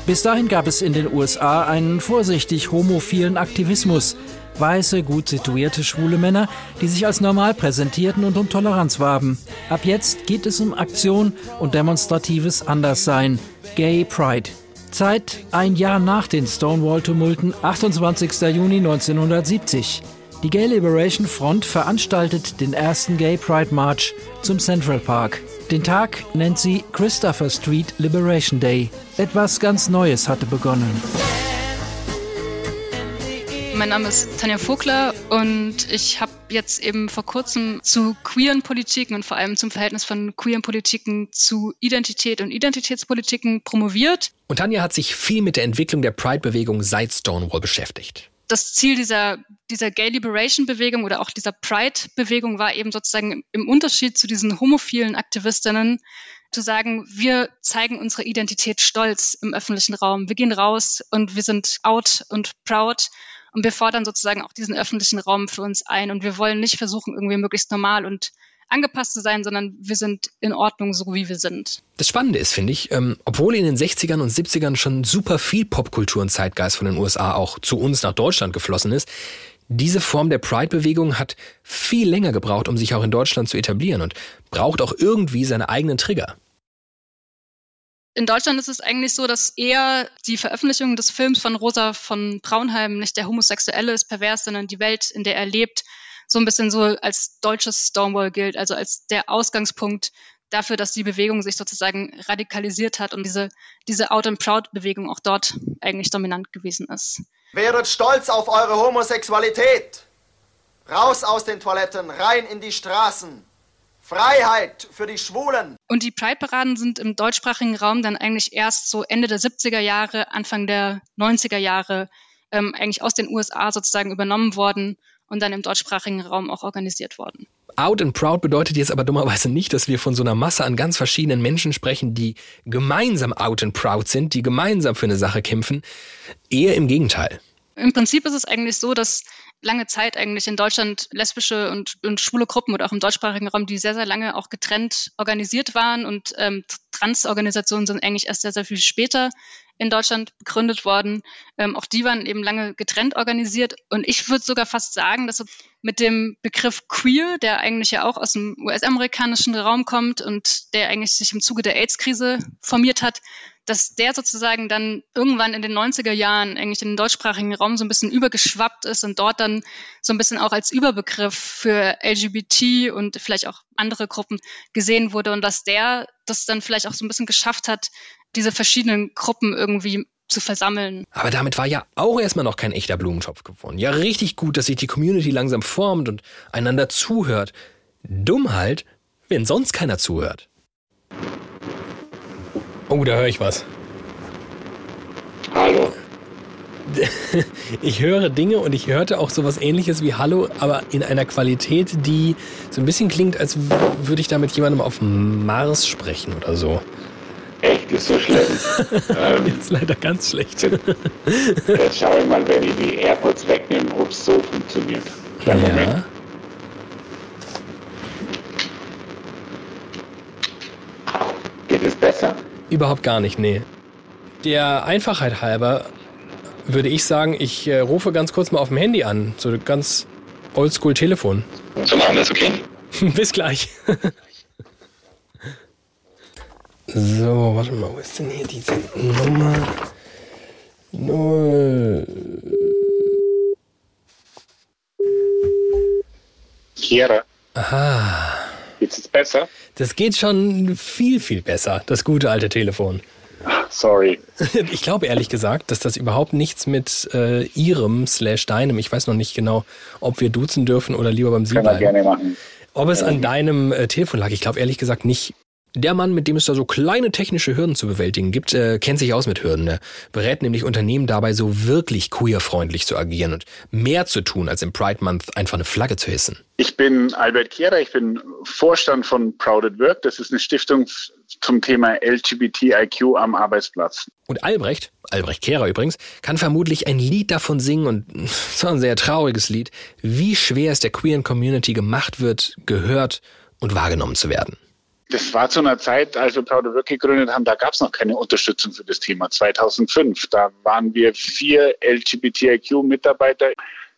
Bis dahin gab es in den USA einen vorsichtig homophilen Aktivismus. Weiße, gut situierte schwule Männer, die sich als normal präsentierten und um Toleranz warben. Ab jetzt geht es um Aktion und demonstratives Anderssein. Gay Pride. Zeit ein Jahr nach den Stonewall-Tumulten, 28. Juni 1970. Die Gay Liberation Front veranstaltet den ersten Gay Pride March zum Central Park. Den Tag nennt sie Christopher Street Liberation Day. Etwas ganz Neues hatte begonnen. Mein Name ist Tanja Vogler und ich habe jetzt eben vor kurzem zu queeren Politiken und vor allem zum Verhältnis von queeren Politiken zu Identität und Identitätspolitiken promoviert. Und Tanja hat sich viel mit der Entwicklung der Pride-Bewegung seit Stonewall beschäftigt. Das Ziel dieser, dieser Gay Liberation Bewegung oder auch dieser Pride-Bewegung war eben sozusagen im Unterschied zu diesen homophilen Aktivistinnen zu sagen, wir zeigen unsere Identität stolz im öffentlichen Raum. Wir gehen raus und wir sind out und proud und wir fordern sozusagen auch diesen öffentlichen Raum für uns ein. Und wir wollen nicht versuchen, irgendwie möglichst normal und angepasst zu sein, sondern wir sind in Ordnung, so wie wir sind. Das Spannende ist, finde ich, ähm, obwohl in den 60ern und 70ern schon super viel Popkultur und Zeitgeist von den USA auch zu uns nach Deutschland geflossen ist, diese Form der Pride-Bewegung hat viel länger gebraucht, um sich auch in Deutschland zu etablieren und braucht auch irgendwie seine eigenen Trigger. In Deutschland ist es eigentlich so, dass eher die Veröffentlichung des Films von Rosa von Braunheim nicht der Homosexuelle ist pervers, sondern die Welt, in der er lebt, so ein bisschen so als deutsches Stonewall gilt, also als der Ausgangspunkt dafür, dass die Bewegung sich sozusagen radikalisiert hat und diese, diese Out and Proud Bewegung auch dort eigentlich dominant gewesen ist. Wäret stolz auf eure Homosexualität. Raus aus den Toiletten, rein in die Straßen. Freiheit für die Schwulen. Und die Pride-Paraden sind im deutschsprachigen Raum dann eigentlich erst so Ende der 70er Jahre, Anfang der 90er Jahre ähm, eigentlich aus den USA sozusagen übernommen worden und dann im deutschsprachigen Raum auch organisiert worden. Out and Proud bedeutet jetzt aber dummerweise nicht, dass wir von so einer Masse an ganz verschiedenen Menschen sprechen, die gemeinsam out and proud sind, die gemeinsam für eine Sache kämpfen. Eher im Gegenteil. Im Prinzip ist es eigentlich so, dass lange Zeit eigentlich in Deutschland lesbische und, und schwule Gruppen oder auch im deutschsprachigen Raum, die sehr, sehr lange auch getrennt organisiert waren und ähm, Transorganisationen sind eigentlich erst sehr, sehr viel später in Deutschland gegründet worden. Ähm, auch die waren eben lange getrennt organisiert. Und ich würde sogar fast sagen, dass mit dem Begriff queer, der eigentlich ja auch aus dem US-amerikanischen Raum kommt und der eigentlich sich im Zuge der AIDS-Krise formiert hat, dass der sozusagen dann irgendwann in den 90er Jahren eigentlich in den deutschsprachigen Raum so ein bisschen übergeschwappt ist und dort dann so ein bisschen auch als Überbegriff für LGBT und vielleicht auch andere Gruppen gesehen wurde und dass der das dann vielleicht auch so ein bisschen geschafft hat, diese verschiedenen Gruppen irgendwie zu versammeln. Aber damit war ja auch erstmal noch kein echter Blumentopf gewonnen. Ja, richtig gut, dass sich die Community langsam formt und einander zuhört. Dumm halt, wenn sonst keiner zuhört. Oh, da höre ich was. Hallo. [LAUGHS] Ich höre Dinge und ich hörte auch sowas ähnliches wie Hallo, aber in einer Qualität, die so ein bisschen klingt, als würde ich da mit jemandem auf Mars sprechen oder so. Echt, ist so schlimm. [LAUGHS] ähm, ist leider ganz schlecht. Jetzt schau ich mal, wenn ich die AirPods wegnehme, ob es so funktioniert. Kleinen ja. Moment. Geht es besser? Überhaupt gar nicht, nee. Der Einfachheit halber würde ich sagen, ich äh, rufe ganz kurz mal auf dem Handy an. So ganz oldschool Telefon. So machen wir das, okay? [LAUGHS] Bis gleich. [LAUGHS] so, warte mal, wo ist denn hier diese Nummer? Null. Chiara. Aha. Geht's jetzt besser? Das geht schon viel, viel besser, das gute alte Telefon. Sorry. [LAUGHS] Ich glaube ehrlich gesagt, dass das überhaupt nichts mit äh, ihrem slash deinem, ich weiß noch nicht genau, ob wir duzen dürfen oder lieber beim Sie bleiben. Können wir gerne machen. Ob es an deinem äh, Telefon lag, ich glaube ehrlich gesagt nicht. Der Mann, mit dem es da so kleine technische Hürden zu bewältigen gibt, äh, kennt sich aus mit Hürden. Er berät nämlich Unternehmen dabei, so wirklich queerfreundlich zu agieren und mehr zu tun, als im Pride Month einfach eine Flagge zu hissen. Ich bin Albert Kehrer, ich bin Vorstand von Proud at Work. Das ist eine Stiftung zum Thema LGBTIQ am Arbeitsplatz. Und Albrecht, Albrecht Kehrer übrigens, kann vermutlich ein Lied davon singen und [LAUGHS] so ein sehr trauriges Lied, wie schwer es der queeren Community gemacht wird, gehört und wahrgenommen zu werden. Das war zu einer Zeit, als wir Proud Work gegründet haben, da gab es noch keine Unterstützung für das Thema. 2005, da waren wir vier LGBTIQ-Mitarbeiter,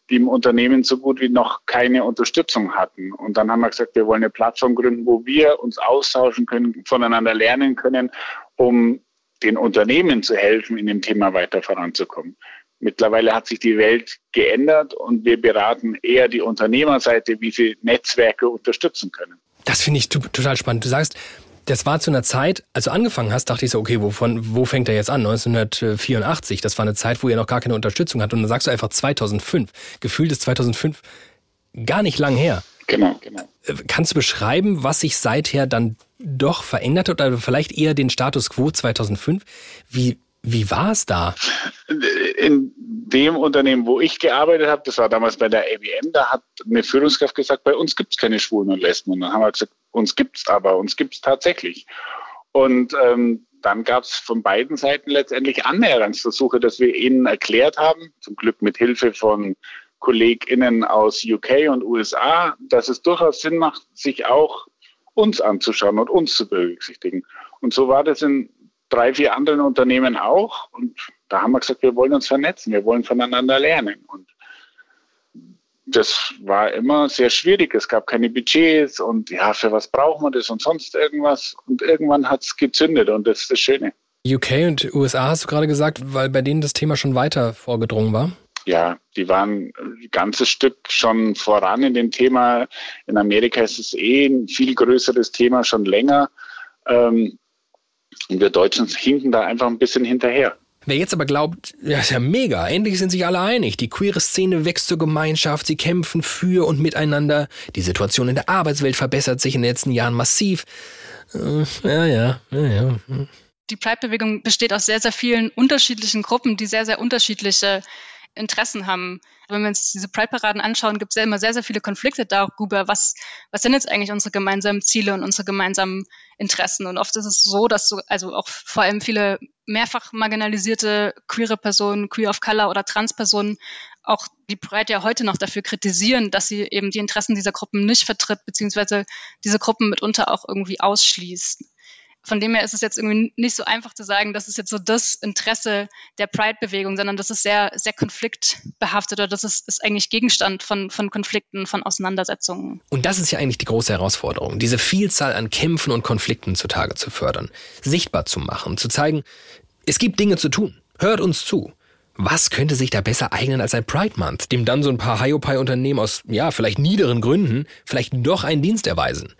die im Unternehmen so gut wie noch keine Unterstützung hatten. Und dann haben wir gesagt, wir wollen eine Plattform gründen, wo wir uns austauschen können, voneinander lernen können, um den Unternehmen zu helfen, in dem Thema weiter voranzukommen. Mittlerweile hat sich die Welt geändert und wir beraten eher die Unternehmerseite, wie sie Netzwerke unterstützen können. Das finde ich total spannend. Du sagst, Das war zu einer Zeit, als du angefangen hast, dachte ich so, okay, wovon, wo fängt er jetzt an? 1984. Das war eine Zeit, wo ihr noch gar keine Unterstützung hat. Und dann sagst du einfach 2005. Gefühlt ist 2005 gar nicht lang her. Genau, genau. Äh, kannst du beschreiben, was sich seither dann doch verändert hat oder vielleicht eher den Status quo 2005? Wie, wie war es da? In dem Unternehmen, wo ich gearbeitet habe, das war damals bei der ABM, da hat eine Führungskraft gesagt, bei uns gibt es keine Schwulen und Lesben. Und dann haben wir gesagt, uns gibt es aber, uns gibt es tatsächlich. Und ähm, dann gab es von beiden Seiten letztendlich Annäherungsversuche, dass wir ihnen erklärt haben, zum Glück mit Hilfe von KollegInnen aus UK und USA, dass es durchaus Sinn macht, sich auch uns anzuschauen und uns zu berücksichtigen. Und so war das in drei, vier anderen Unternehmen auch. Und da haben wir gesagt, wir wollen uns vernetzen, wir wollen voneinander lernen. Und das war immer sehr schwierig. Es gab keine Budgets und ja, für was brauchen wir das und sonst irgendwas. Und irgendwann hat es gezündet und das ist das Schöne. UK und USA hast du gerade gesagt, weil bei denen das Thema schon weiter vorgedrungen war? Ja, die waren ein ganzes Stück schon voran in dem Thema. In Amerika ist es eh ein viel größeres Thema schon länger. Ähm, und wir Deutschen hinken da einfach ein bisschen hinterher. Wer jetzt aber glaubt, ja, ist ja mega, endlich sind sich alle einig. Die queere Szene wächst zur Gemeinschaft, sie kämpfen für und miteinander. Die Situation in der Arbeitswelt verbessert sich in den letzten Jahren massiv. Äh, ja, ja, ja, ja. Die Pride-Bewegung besteht aus sehr, sehr vielen unterschiedlichen Gruppen, die sehr, sehr unterschiedliche Interessen haben. Wenn wir uns diese Pride-Paraden anschauen, gibt es ja immer sehr, sehr viele Konflikte darüber, was, was sind jetzt eigentlich unsere gemeinsamen Ziele und unsere gemeinsamen Interessen. Und oft ist es so, dass so, also auch vor allem viele mehrfach marginalisierte queere Personen, queer of color oder Trans-Personen auch die Pride ja heute noch dafür kritisieren, dass sie eben die Interessen dieser Gruppen nicht vertritt, beziehungsweise diese Gruppen mitunter auch irgendwie ausschließt von dem her ist es jetzt irgendwie nicht so einfach zu sagen, das ist jetzt so das Interesse der Pride-Bewegung, sondern das ist sehr, sehr konfliktbehaftet oder das ist, ist eigentlich Gegenstand von, von Konflikten, von Auseinandersetzungen. Und das ist ja eigentlich die große Herausforderung, diese Vielzahl an Kämpfen und Konflikten zutage zu fördern, sichtbar zu machen, zu zeigen, es gibt Dinge zu tun. Hört uns zu. Was könnte sich da besser eignen als ein Pride Month, dem dann so ein paar Hiopai-Unternehmen aus, ja, vielleicht niederen Gründen vielleicht doch einen Dienst erweisen?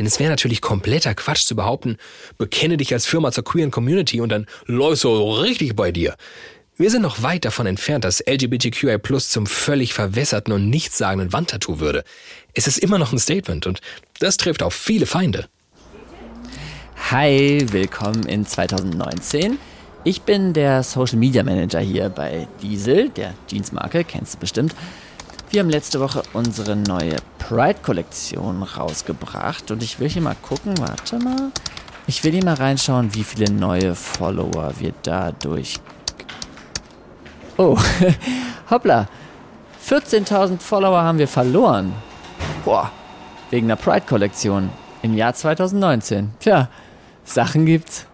Denn es wäre natürlich kompletter Quatsch zu behaupten, bekenne dich als Firma zur queeren Community und dann läuft so richtig bei dir. Wir sind noch weit davon entfernt, dass LGBTQI Plus zum völlig verwässerten und nichtssagenden Wandtattoo würde. Es ist immer noch ein Statement und das trifft auf viele Feinde. Hi, willkommen in 2019. Ich bin der Social Media Manager hier bei Diesel, der Jeansmarke, kennst du bestimmt. Wir haben letzte Woche unsere neue Pride-Kollektion rausgebracht und ich will hier mal gucken, warte mal. Ich will hier mal reinschauen, wie viele neue Follower wir dadurch. Oh, [LAUGHS] hoppla. 14.000 Follower haben wir verloren. Boah, wegen der Pride-Kollektion im Jahr 2019. Tja, Sachen gibt's.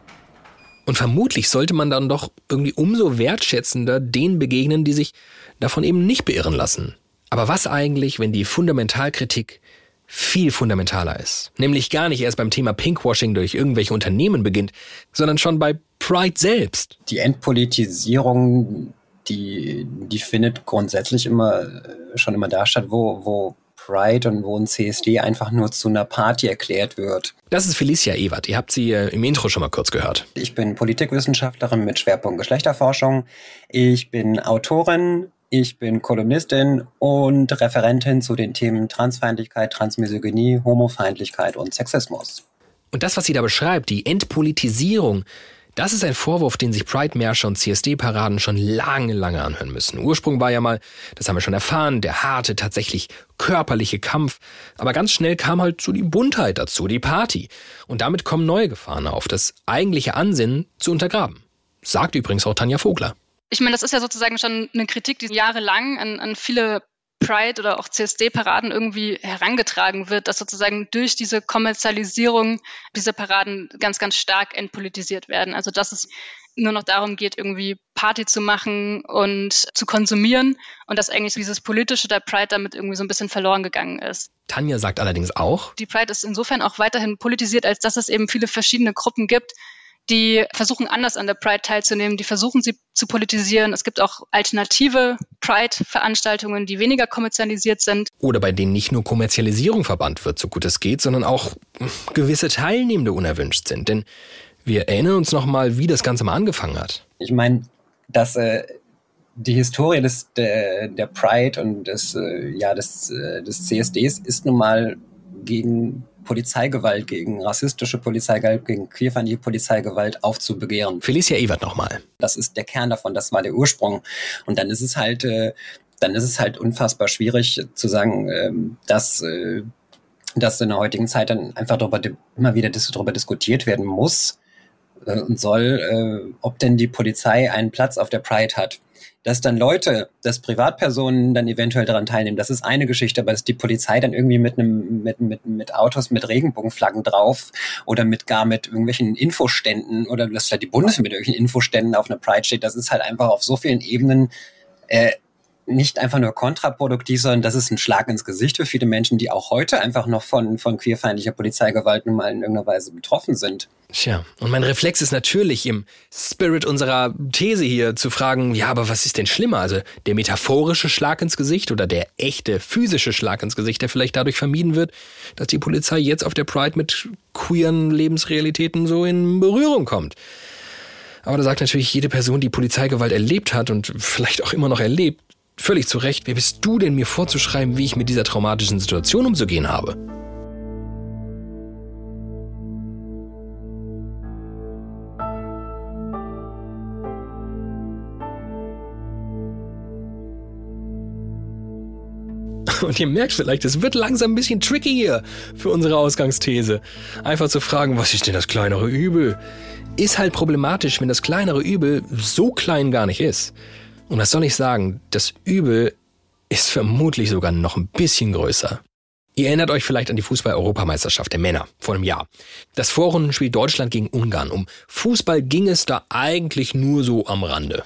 Und vermutlich sollte man dann doch irgendwie umso wertschätzender denen begegnen, die sich davon eben nicht beirren lassen. Aber was eigentlich, wenn die Fundamentalkritik viel fundamentaler ist? Nämlich gar nicht erst beim Thema Pinkwashing durch irgendwelche Unternehmen beginnt, sondern schon bei Pride selbst. Die Entpolitisierung, die, die findet grundsätzlich immer schon immer da statt, wo, wo Pride und wo ein CSD einfach nur zu einer Party erklärt wird. Das ist Felicia Ewert. Ihr habt sie äh, im Intro schon mal kurz gehört. Ich bin Politikwissenschaftlerin mit Schwerpunkt Geschlechterforschung. Ich bin Autorin ich bin Kolumnistin und Referentin zu den Themen Transfeindlichkeit, Transmisogynie, Homofeindlichkeit und Sexismus. Und das, was sie da beschreibt, die Entpolitisierung, das ist ein Vorwurf, den sich Pride-Märsche und CSD-Paraden schon lange, lange anhören müssen. Ursprung war ja mal, das haben wir schon erfahren, der harte, tatsächlich körperliche Kampf. Aber ganz schnell kam halt so die Buntheit dazu, die Party. Und damit kommen neue Gefahren auf, das eigentliche Ansinnen zu untergraben. Sagt übrigens auch Tanja Vogler ich meine, das ist ja sozusagen schon eine Kritik, die jahrelang an, an viele Pride oder auch CSD-Paraden irgendwie herangetragen wird, dass sozusagen durch diese Kommerzialisierung diese Paraden ganz, ganz stark entpolitisiert werden. Also dass es nur noch darum geht, irgendwie Party zu machen und zu konsumieren und dass eigentlich dieses politische der Pride damit irgendwie so ein bisschen verloren gegangen ist. Tanja sagt allerdings auch, die Pride ist insofern auch weiterhin politisiert, als dass es eben viele verschiedene Gruppen gibt, die versuchen anders an der Pride teilzunehmen, die versuchen sie zu politisieren. Es gibt auch alternative Pride-Veranstaltungen, die weniger kommerzialisiert sind. Oder bei denen nicht nur Kommerzialisierung verbannt wird, so gut es geht, sondern auch gewisse Teilnehmende unerwünscht sind. Denn wir erinnern uns nochmal, wie das Ganze mal angefangen hat. Ich meine, dass äh, die Historie des, der, der Pride und des, äh, ja, des, äh, des CSDs ist nun mal gegen Polizeigewalt, gegen rassistische Polizeigewalt, gegen queerfeindliche Polizeigewalt aufzubegehren. Felicia Ewert nochmal. Das ist der Kern davon, das war der Ursprung. Und dann ist es halt, äh, dann ist es halt unfassbar schwierig zu sagen, äh, dass, äh, dass in der heutigen Zeit dann einfach darüber, immer wieder darüber diskutiert werden muss äh, und soll, äh, ob denn die Polizei einen Platz auf der Pride hat dass dann Leute, dass Privatpersonen dann eventuell daran teilnehmen, das ist eine Geschichte, aber dass die Polizei dann irgendwie mit einem, mit, mit, mit Autos mit Regenbogenflaggen drauf oder mit gar mit irgendwelchen Infoständen oder dass halt die Bundeswehr mit irgendwelchen Infoständen auf einer Pride steht, das ist halt einfach auf so vielen Ebenen äh, nicht einfach nur kontraproduktiv, sondern das ist ein Schlag ins Gesicht für viele Menschen, die auch heute einfach noch von, von queerfeindlicher Polizeigewalt nun mal in irgendeiner Weise betroffen sind. Tja, und mein Reflex ist natürlich im Spirit unserer These hier zu fragen, ja, aber was ist denn schlimmer? Also der metaphorische Schlag ins Gesicht oder der echte physische Schlag ins Gesicht, der vielleicht dadurch vermieden wird, dass die Polizei jetzt auf der Pride mit queeren Lebensrealitäten so in Berührung kommt. Aber da sagt natürlich jede Person, die Polizeigewalt erlebt hat und vielleicht auch immer noch erlebt, völlig zu Recht, wer bist du denn mir vorzuschreiben, wie ich mit dieser traumatischen Situation umzugehen habe? [LAUGHS] Und ihr merkt vielleicht, es wird langsam ein bisschen tricky hier für unsere Ausgangsthese. Einfach zu fragen, was ist denn das kleinere Übel? Ist halt problematisch, wenn das kleinere Übel so klein gar nicht ist. Und was soll ich sagen, das Übel ist vermutlich sogar noch ein bisschen größer. Ihr erinnert euch vielleicht an die Fußball-Europameisterschaft der Männer vor einem Jahr. Das Vorrundenspiel Deutschland gegen Ungarn. Um Fußball ging es da eigentlich nur so am Rande.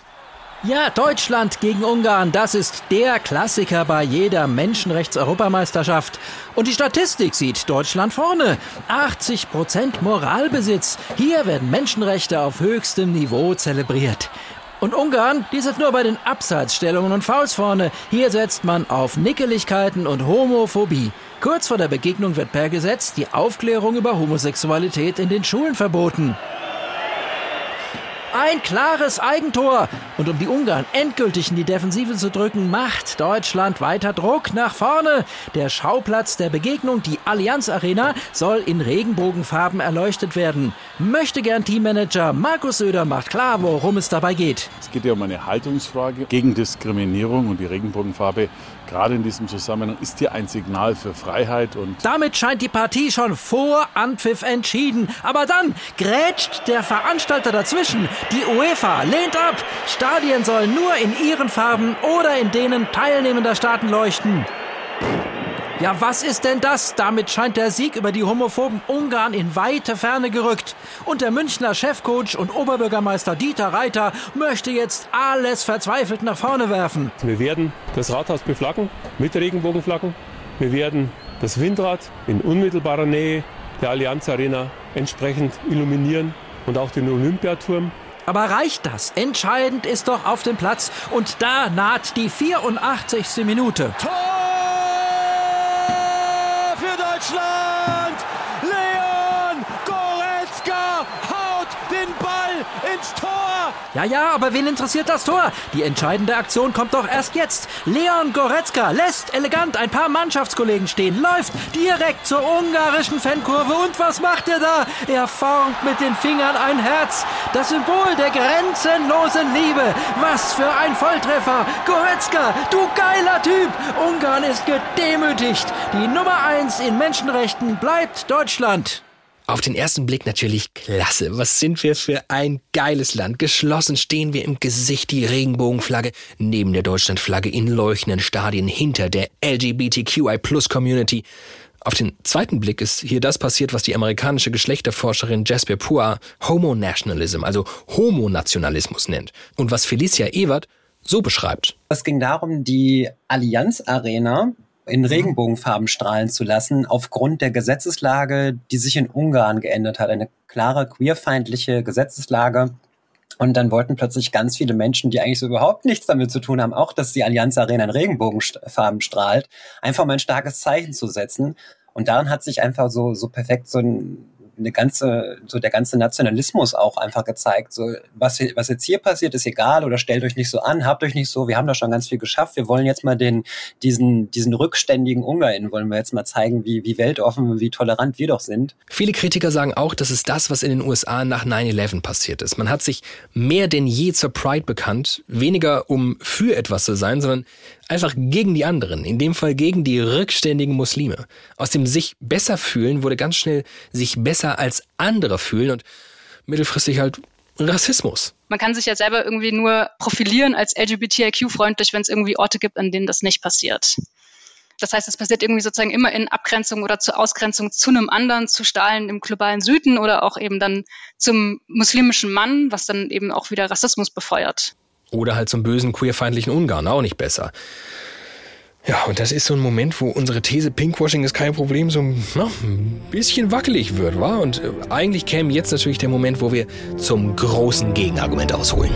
Ja, Deutschland gegen Ungarn, das ist der Klassiker bei jeder Menschenrechts-Europameisterschaft. Und die Statistik sieht Deutschland vorne. 80 Prozent Moralbesitz. Hier werden Menschenrechte auf höchstem Niveau zelebriert. Und Ungarn, die sind nur bei den Abseitsstellungen und Fouls vorne. Hier setzt man auf Nickeligkeiten und Homophobie. Kurz vor der Begegnung wird per Gesetz die Aufklärung über Homosexualität in den Schulen verboten. Ein klares Eigentor. Und um die Ungarn endgültig in die Defensive zu drücken, macht Deutschland weiter Druck nach vorne. Der Schauplatz der Begegnung, die Allianz Arena, soll in Regenbogenfarben erleuchtet werden. Möchte gern Teammanager Markus Söder macht klar, worum es dabei geht. Es geht ja um eine Haltungsfrage gegen Diskriminierung und die Regenbogenfarbe gerade in diesem Zusammenhang ist hier ein Signal für Freiheit und damit scheint die Partie schon vor Anpfiff entschieden. Aber dann grätscht der Veranstalter dazwischen. Die UEFA lehnt ab. Stadien sollen nur in ihren Farben oder in denen teilnehmender Staaten leuchten. Ja, was ist denn das? Damit scheint der Sieg über die homophoben Ungarn in weite Ferne gerückt. Und der Münchner Chefcoach und Oberbürgermeister Dieter Reiter möchte jetzt alles verzweifelt nach vorne werfen. Wir werden das Rathaus beflaggen mit Regenbogenflaggen. Wir werden das Windrad in unmittelbarer Nähe der Allianz Arena entsprechend illuminieren und auch den Olympiaturm. Aber reicht das? Entscheidend ist doch auf dem Platz und da naht die 84. Minute. Tor Deutschland! Ins Tor! Ja, ja, aber wen interessiert das Tor? Die entscheidende Aktion kommt doch erst jetzt. Leon Goretzka lässt elegant ein paar Mannschaftskollegen stehen, läuft direkt zur ungarischen Fankurve und was macht er da? Er formt mit den Fingern ein Herz. Das Symbol der grenzenlosen Liebe. Was für ein Volltreffer. Goretzka, du geiler Typ. Ungarn ist gedemütigt. Die Nummer eins in Menschenrechten bleibt Deutschland. Auf den ersten Blick natürlich klasse. Was sind wir für ein geiles Land? Geschlossen stehen wir im Gesicht die Regenbogenflagge, neben der Deutschlandflagge in leuchtenden Stadien hinter der LGBTQI-Plus-Community. Auf den zweiten Blick ist hier das passiert, was die amerikanische Geschlechterforscherin Jasper Pua Homo-Nationalism, also Homonationalismus nennt. Und was Felicia Ewert so beschreibt. Es ging darum, die Allianz Arena in Regenbogenfarben strahlen zu lassen, aufgrund der Gesetzeslage, die sich in Ungarn geändert hat. Eine klare queerfeindliche Gesetzeslage. Und dann wollten plötzlich ganz viele Menschen, die eigentlich so überhaupt nichts damit zu tun haben, auch, dass die Allianz Arena in Regenbogenfarben strahlt, einfach mal ein starkes Zeichen zu setzen. Und daran hat sich einfach so, so perfekt so ein eine ganze, so der ganze Nationalismus auch einfach gezeigt. So, was, was jetzt hier passiert, ist egal oder stellt euch nicht so an, habt euch nicht so, wir haben da schon ganz viel geschafft. Wir wollen jetzt mal den, diesen, diesen rückständigen Ungarn, wollen wir jetzt mal zeigen, wie, wie weltoffen, wie tolerant wir doch sind. Viele Kritiker sagen auch, das ist das, was in den USA nach 9-11 passiert ist. Man hat sich mehr denn je zur Pride bekannt, weniger um für etwas zu sein, sondern einfach gegen die anderen, in dem Fall gegen die rückständigen Muslime. Aus dem sich besser fühlen wurde ganz schnell sich besser als andere fühlen und mittelfristig halt Rassismus. Man kann sich ja selber irgendwie nur profilieren als LGBTIQ-freundlich, wenn es irgendwie Orte gibt, an denen das nicht passiert. Das heißt, es passiert irgendwie sozusagen immer in Abgrenzung oder zur Ausgrenzung zu einem anderen, zu Stahlen im globalen Süden oder auch eben dann zum muslimischen Mann, was dann eben auch wieder Rassismus befeuert. Oder halt zum bösen queerfeindlichen Ungarn, auch nicht besser. Ja, und das ist so ein Moment, wo unsere These Pinkwashing ist kein Problem so na, ein bisschen wackelig wird, wa? Und äh, eigentlich käme jetzt natürlich der Moment, wo wir zum großen Gegenargument ausholen.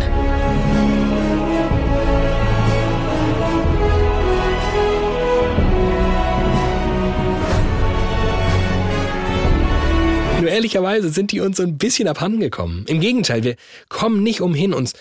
Nur ehrlicherweise sind die uns so ein bisschen abhanden gekommen. Im Gegenteil, wir kommen nicht umhin, uns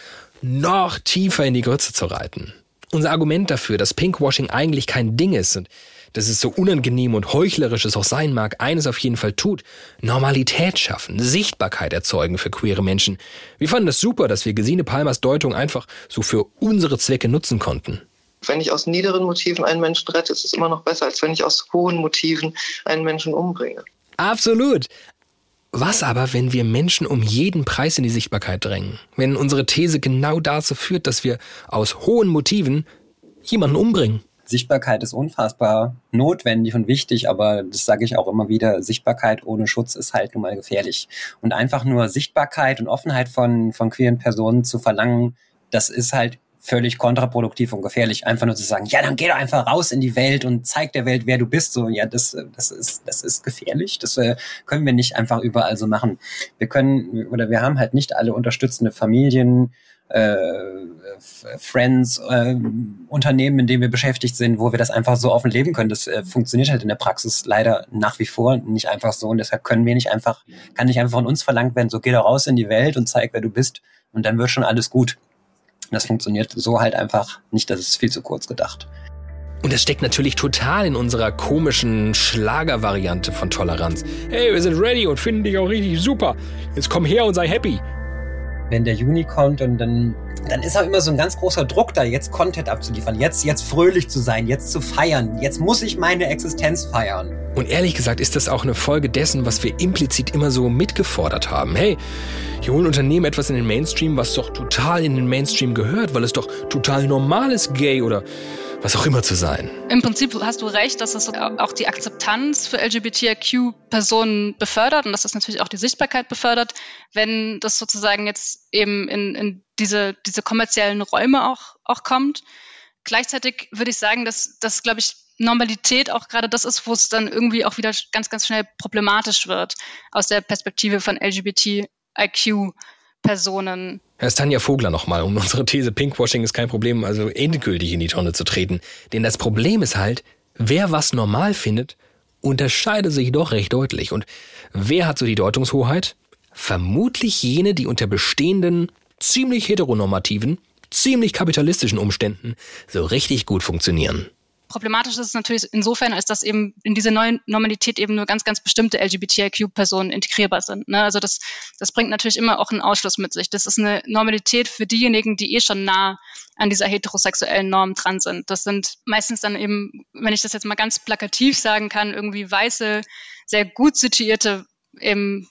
noch tiefer in die Grütze zu reiten. Unser Argument dafür, dass Pinkwashing eigentlich kein Ding ist und dass es so unangenehm und heuchlerisch es auch sein mag, eines auf jeden Fall tut. Normalität schaffen, Sichtbarkeit erzeugen für queere Menschen. Wir fanden es das super, dass wir Gesine Palmers Deutung einfach so für unsere Zwecke nutzen konnten. Wenn ich aus niederen Motiven einen Menschen rette, ist es immer noch besser, als wenn ich aus hohen Motiven einen Menschen umbringe. Absolut. Was aber, wenn wir Menschen um jeden Preis in die Sichtbarkeit drängen? Wenn unsere These genau dazu führt, dass wir aus hohen Motiven jemanden umbringen? Sichtbarkeit ist unfassbar notwendig und wichtig, aber das sage ich auch immer wieder, Sichtbarkeit ohne Schutz ist halt nun mal gefährlich. Und einfach nur Sichtbarkeit und Offenheit von, von queeren Personen zu verlangen, das ist halt völlig kontraproduktiv und gefährlich, einfach nur zu sagen, ja, dann geh doch einfach raus in die Welt und zeig der Welt, wer du bist. So, ja, das, das ist, das ist gefährlich. Das äh, können wir nicht einfach überall so machen. Wir können oder wir haben halt nicht alle unterstützende Familien, äh, Friends, äh, Unternehmen, in denen wir beschäftigt sind, wo wir das einfach so offen leben können. Das äh, funktioniert halt in der Praxis leider nach wie vor nicht einfach so. Und deshalb können wir nicht einfach, kann nicht einfach von uns verlangt werden, so geh doch raus in die Welt und zeig, wer du bist. Und dann wird schon alles gut. Das funktioniert so halt einfach nicht, das ist viel zu kurz gedacht. Und das steckt natürlich total in unserer komischen Schlagervariante von Toleranz. Hey, wir sind ready und finden dich auch richtig super. Jetzt komm her und sei happy. Wenn der Juni kommt und dann, dann ist auch immer so ein ganz großer Druck da, jetzt Content abzuliefern, jetzt, jetzt fröhlich zu sein, jetzt zu feiern. Jetzt muss ich meine Existenz feiern. Und ehrlich gesagt ist das auch eine Folge dessen, was wir implizit immer so mitgefordert haben. Hey, hier holen Unternehmen etwas in den Mainstream, was doch total in den Mainstream gehört, weil es doch total normal ist, gay oder was auch immer zu sein. Im Prinzip hast du recht, dass es auch die Akzeptanz für LGBTIQ-Personen befördert und dass das natürlich auch die Sichtbarkeit befördert, wenn das sozusagen jetzt eben in, in diese, diese kommerziellen Räume auch, auch kommt. Gleichzeitig würde ich sagen, dass das, glaube ich, Normalität auch gerade das ist, wo es dann irgendwie auch wieder ganz, ganz schnell problematisch wird aus der Perspektive von LGBTIQ. Personen. Herr Tanja Vogler nochmal, um unsere These Pinkwashing ist kein Problem, also endgültig in die Tonne zu treten. Denn das Problem ist halt, wer was normal findet, unterscheidet sich doch recht deutlich. Und wer hat so die Deutungshoheit? Vermutlich jene, die unter bestehenden, ziemlich heteronormativen, ziemlich kapitalistischen Umständen so richtig gut funktionieren. Problematisch ist es natürlich insofern, als dass eben in diese neue Normalität eben nur ganz, ganz bestimmte LGBTIQ-Personen integrierbar sind. Ne? Also das, das bringt natürlich immer auch einen Ausschluss mit sich. Das ist eine Normalität für diejenigen, die eh schon nah an dieser heterosexuellen Norm dran sind. Das sind meistens dann eben, wenn ich das jetzt mal ganz plakativ sagen kann, irgendwie weiße, sehr gut situierte eben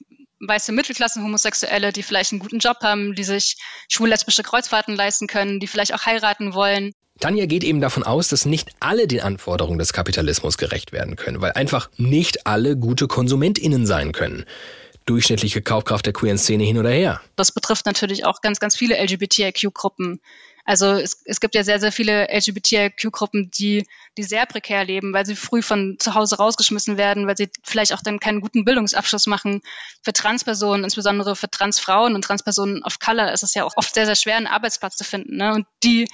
weiße Mittelklassen Homosexuelle, die vielleicht einen guten Job haben, die sich schwul-lesbische Kreuzfahrten leisten können, die vielleicht auch heiraten wollen. Tanja geht eben davon aus, dass nicht alle den Anforderungen des Kapitalismus gerecht werden können, weil einfach nicht alle gute KonsumentInnen sein können. Durchschnittliche Kaufkraft der queeren Szene hin oder her. Das betrifft natürlich auch ganz, ganz viele LGBTIQ-Gruppen. Also es, es gibt ja sehr, sehr viele LGBTIQ-Gruppen, die, die sehr prekär leben, weil sie früh von zu Hause rausgeschmissen werden, weil sie vielleicht auch dann keinen guten Bildungsabschluss machen. Für Transpersonen, insbesondere für Transfrauen und Transpersonen of Color, ist es ja auch oft sehr, sehr schwer, einen Arbeitsplatz zu finden. Ne? Und die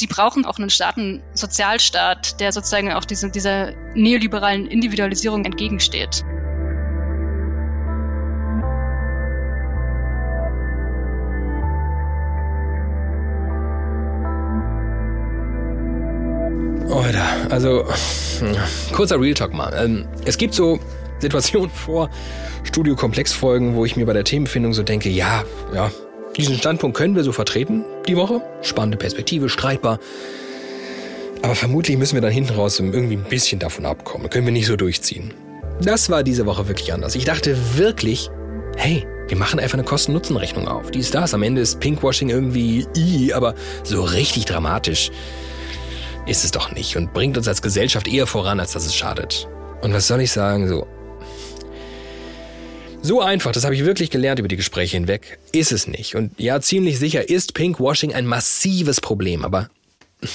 die brauchen auch einen starken Sozialstaat, der sozusagen auch diese, dieser neoliberalen Individualisierung entgegensteht. Alter, also kurzer Real Talk mal. Ähm, es gibt so Situationen [LAUGHS] vor Studio-Komplex-Folgen, wo ich mir bei der Themenfindung so denke, ja, ja, diesen Standpunkt können wir so vertreten die Woche. Spannende Perspektive, streitbar. Aber vermutlich müssen wir dann hinten raus irgendwie ein bisschen davon abkommen. Können wir nicht so durchziehen. Das war diese Woche wirklich anders. Ich dachte wirklich, hey, wir machen einfach eine Kosten-Nutzen-Rechnung auf. Die ist das. Am Ende ist Pinkwashing irgendwie i, aber so richtig dramatisch ist es doch nicht und bringt uns als Gesellschaft eher voran, als dass es schadet. Und was soll ich sagen, so. So einfach, das habe ich wirklich gelernt über die Gespräche hinweg, ist es nicht. Und ja, ziemlich sicher ist Pinkwashing ein massives Problem, aber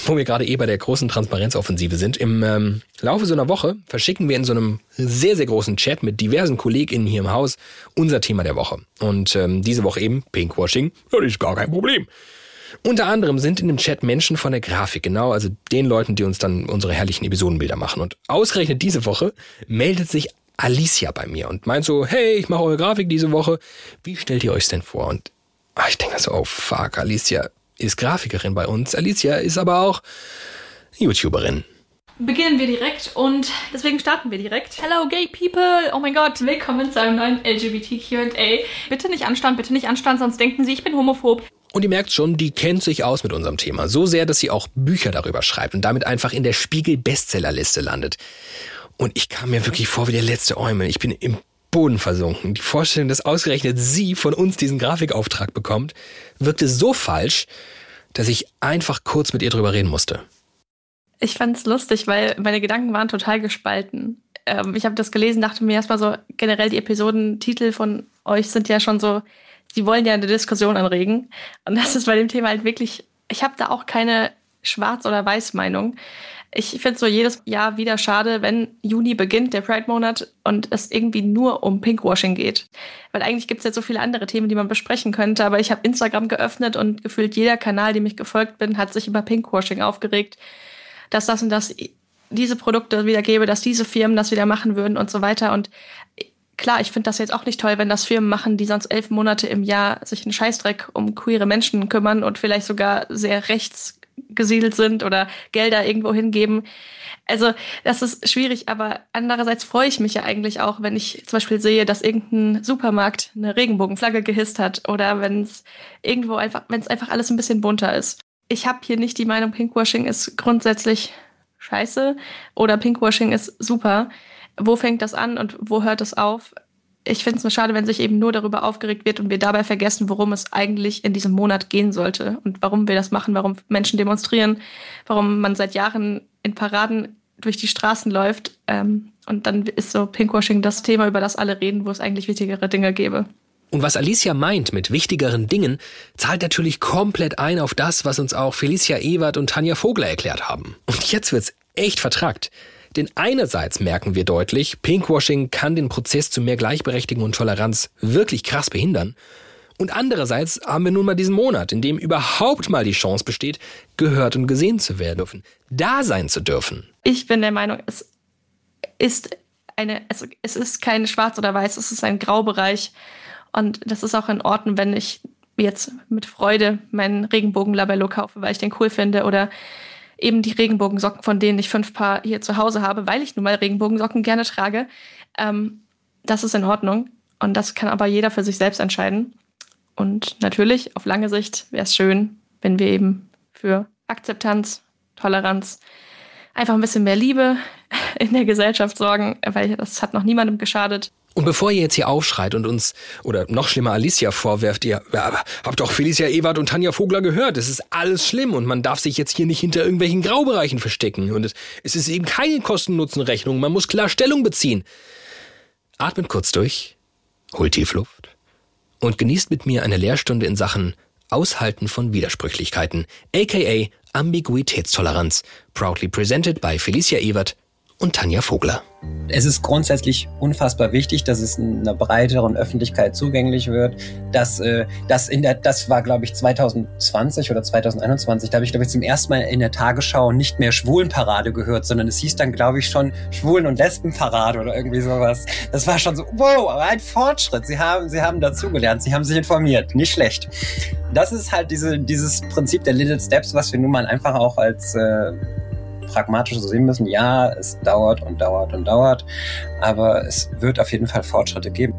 wo wir gerade eh bei der großen Transparenzoffensive sind, im ähm, Laufe so einer Woche verschicken wir in so einem sehr, sehr großen Chat mit diversen KollegInnen hier im Haus unser Thema der Woche. Und ähm, diese Woche eben Pinkwashing, das ist gar kein Problem. Unter anderem sind in dem Chat Menschen von der Grafik, genau, also den Leuten, die uns dann unsere herrlichen Episodenbilder machen. Und ausgerechnet diese Woche meldet sich Alicia bei mir und meint so, hey, ich mache eure Grafik diese Woche. Wie stellt ihr euch denn vor? Und ach, ich denke so, oh fuck, Alicia ist Grafikerin bei uns. Alicia ist aber auch YouTuberin. Beginnen wir direkt und deswegen starten wir direkt. Hello gay people! Oh mein Gott, willkommen zu einem neuen LGBT Q&A. Bitte nicht anstand, bitte nicht anstand, sonst denken sie, ich bin homophob. Und ihr merkt schon, die kennt sich aus mit unserem Thema. So sehr, dass sie auch Bücher darüber schreibt und damit einfach in der Spiegel-Bestsellerliste landet. Und ich kam mir wirklich vor wie der letzte Eumel. Ich bin im Boden versunken. Die Vorstellung, dass ausgerechnet sie von uns diesen Grafikauftrag bekommt, wirkte so falsch, dass ich einfach kurz mit ihr drüber reden musste. Ich fand es lustig, weil meine Gedanken waren total gespalten. Ähm, ich habe das gelesen, dachte mir erstmal so, generell die Episodentitel von euch sind ja schon so sie wollen ja eine Diskussion anregen. Und das ist bei dem Thema halt wirklich, ich habe da auch keine Schwarz- oder Weiß-Meinung. Ich finde es so jedes Jahr wieder schade, wenn Juni beginnt, der Pride-Monat, und es irgendwie nur um Pinkwashing geht. Weil eigentlich gibt es jetzt so viele andere Themen, die man besprechen könnte, aber ich habe Instagram geöffnet und gefühlt jeder Kanal, dem ich gefolgt bin, hat sich über Pinkwashing aufgeregt, dass das und das diese Produkte wieder gäbe, dass diese Firmen das wieder machen würden und so weiter. Und klar, ich finde das jetzt auch nicht toll, wenn das Firmen machen, die sonst elf Monate im Jahr sich einen Scheißdreck um queere Menschen kümmern und vielleicht sogar sehr rechts gesiedelt sind oder Gelder irgendwo hingeben. Also das ist schwierig, aber andererseits freue ich mich ja eigentlich auch, wenn ich zum Beispiel sehe, dass irgendein Supermarkt eine Regenbogenflagge gehisst hat oder wenn es irgendwo einfach, wenn es einfach alles ein bisschen bunter ist. Ich habe hier nicht die Meinung, Pinkwashing ist grundsätzlich scheiße oder Pinkwashing ist super wo fängt das an und wo hört es auf? Ich finde es nur schade, wenn sich eben nur darüber aufgeregt wird und wir dabei vergessen, worum es eigentlich in diesem Monat gehen sollte und warum wir das machen, warum Menschen demonstrieren, warum man seit Jahren in Paraden durch die Straßen läuft. Ähm, und dann ist so Pinkwashing das Thema, über das alle reden, wo es eigentlich wichtigere Dinge gäbe. Und was Alicia meint mit wichtigeren Dingen, zahlt natürlich komplett ein auf das, was uns auch Felicia Ewert und Tanja Vogler erklärt haben. Und jetzt wird's echt vertrackt. Denn einerseits merken wir deutlich, Pinkwashing kann den Prozess zu mehr Gleichberechtigung und Toleranz wirklich krass behindern. Und andererseits haben wir nun mal diesen Monat, in dem überhaupt mal die Chance besteht, gehört und gesehen zu werden dürfen, da sein zu dürfen. Ich bin der Meinung, es ist eine, es, es ist kein Schwarz oder Weiß, es ist ein Graubereich. Und das ist auch in Ordnung, wenn ich jetzt mit Freude meinen Regenbogenlabello kaufe, weil ich den cool finde oder eben die Regenbogensocken, von denen ich fünf Paar hier zu Hause habe, weil ich nun mal Regenbogensocken gerne trage. Ähm, das ist in Ordnung. Und das kann aber jeder für sich selbst entscheiden. Und natürlich, auf lange Sicht wäre es schön, wenn wir eben für Akzeptanz, Toleranz, einfach ein bisschen mehr Liebe [LAUGHS] in der Gesellschaft sorgen, weil das hat noch niemandem geschadet. Und bevor ihr jetzt hier aufschreit und uns, oder noch schlimmer Alicia vorwerft, ihr ja, habt doch Felicia Ewart und Tanja Vogler gehört, es ist alles schlimm und man darf sich jetzt hier nicht hinter irgendwelchen Graubereichen verstecken und es, es ist eben keine Kosten-Nutzen-Rechnung, man muss klar Stellung beziehen. Atmet kurz durch, holt tief Luft und genießt mit mir eine Lehrstunde in Sachen Aushalten von Widersprüchlichkeiten, aka Ambiguitätstoleranz. Proudly presented by Felicia Ebert und Tanja Vogler. Es ist grundsätzlich unfassbar wichtig, dass es einer breiteren Öffentlichkeit zugänglich wird. Dass äh, das in der, das war glaube ich 2020 oder 2021. Da habe ich glaube ich zum ersten Mal in der Tagesschau nicht mehr Schwulenparade gehört, sondern es hieß dann glaube ich schon Schwulen- und Lesbenparade oder irgendwie sowas. Das war schon so wow, ein Fortschritt. Sie haben, sie haben dazugelernt, sie haben sich informiert, nicht schlecht. Das ist halt diese, dieses Prinzip der Little Steps, was wir nun mal einfach auch als äh, pragmatisch so sehen müssen. Ja, es dauert und dauert und dauert, aber es wird auf jeden Fall Fortschritte geben.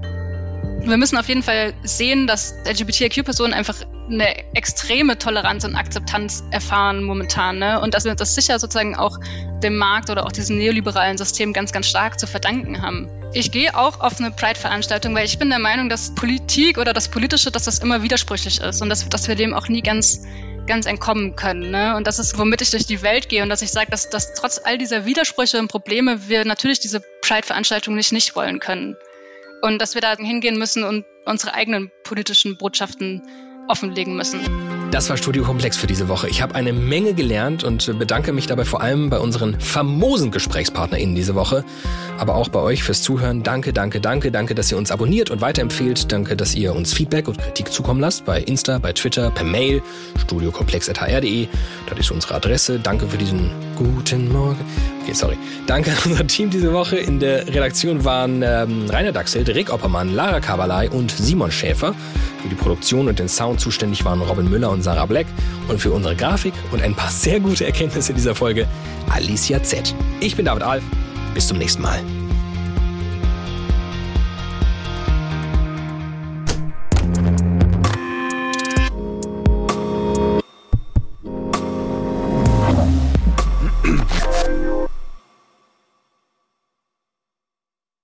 Wir müssen auf jeden Fall sehen, dass LGBTIQ-Personen einfach eine extreme Toleranz und Akzeptanz erfahren momentan. Ne? Und dass wir das sicher sozusagen auch dem Markt oder auch diesem neoliberalen System ganz, ganz stark zu verdanken haben. Ich gehe auch auf eine Pride-Veranstaltung, weil ich bin der Meinung, dass Politik oder das Politische, dass das immer widersprüchlich ist und dass, dass wir dem auch nie ganz ganz entkommen können. Ne? Und das ist, womit ich durch die Welt gehe und dass ich sage, dass, dass trotz all dieser Widersprüche und Probleme wir natürlich diese Pride-Veranstaltung nicht nicht wollen können. Und dass wir da hingehen müssen und unsere eigenen politischen Botschaften offenlegen müssen. Das war Studio Komplex für diese Woche. Ich habe eine Menge gelernt und bedanke mich dabei vor allem bei unseren famosen GesprächspartnerInnen diese Woche, aber auch bei euch fürs Zuhören. Danke, danke, danke, danke, dass ihr uns abonniert und weiterempfehlt. Danke, dass ihr uns Feedback und Kritik zukommen lasst bei Insta, bei Twitter, per Mail, studiokomplex.hr.de. Das ist unsere Adresse. Danke für diesen guten Morgen. Okay, sorry. Danke an unser Team diese Woche. In der Redaktion waren ähm, Rainer Dachsel, Rick Oppermann, Lara Kabalai und Simon Schäfer. Für die Produktion und den Sound zuständig waren Robin Müller und Sarah Black. Und für unsere Grafik und ein paar sehr gute Erkenntnisse dieser Folge Alicia Z. Ich bin David Alf. Bis zum nächsten Mal.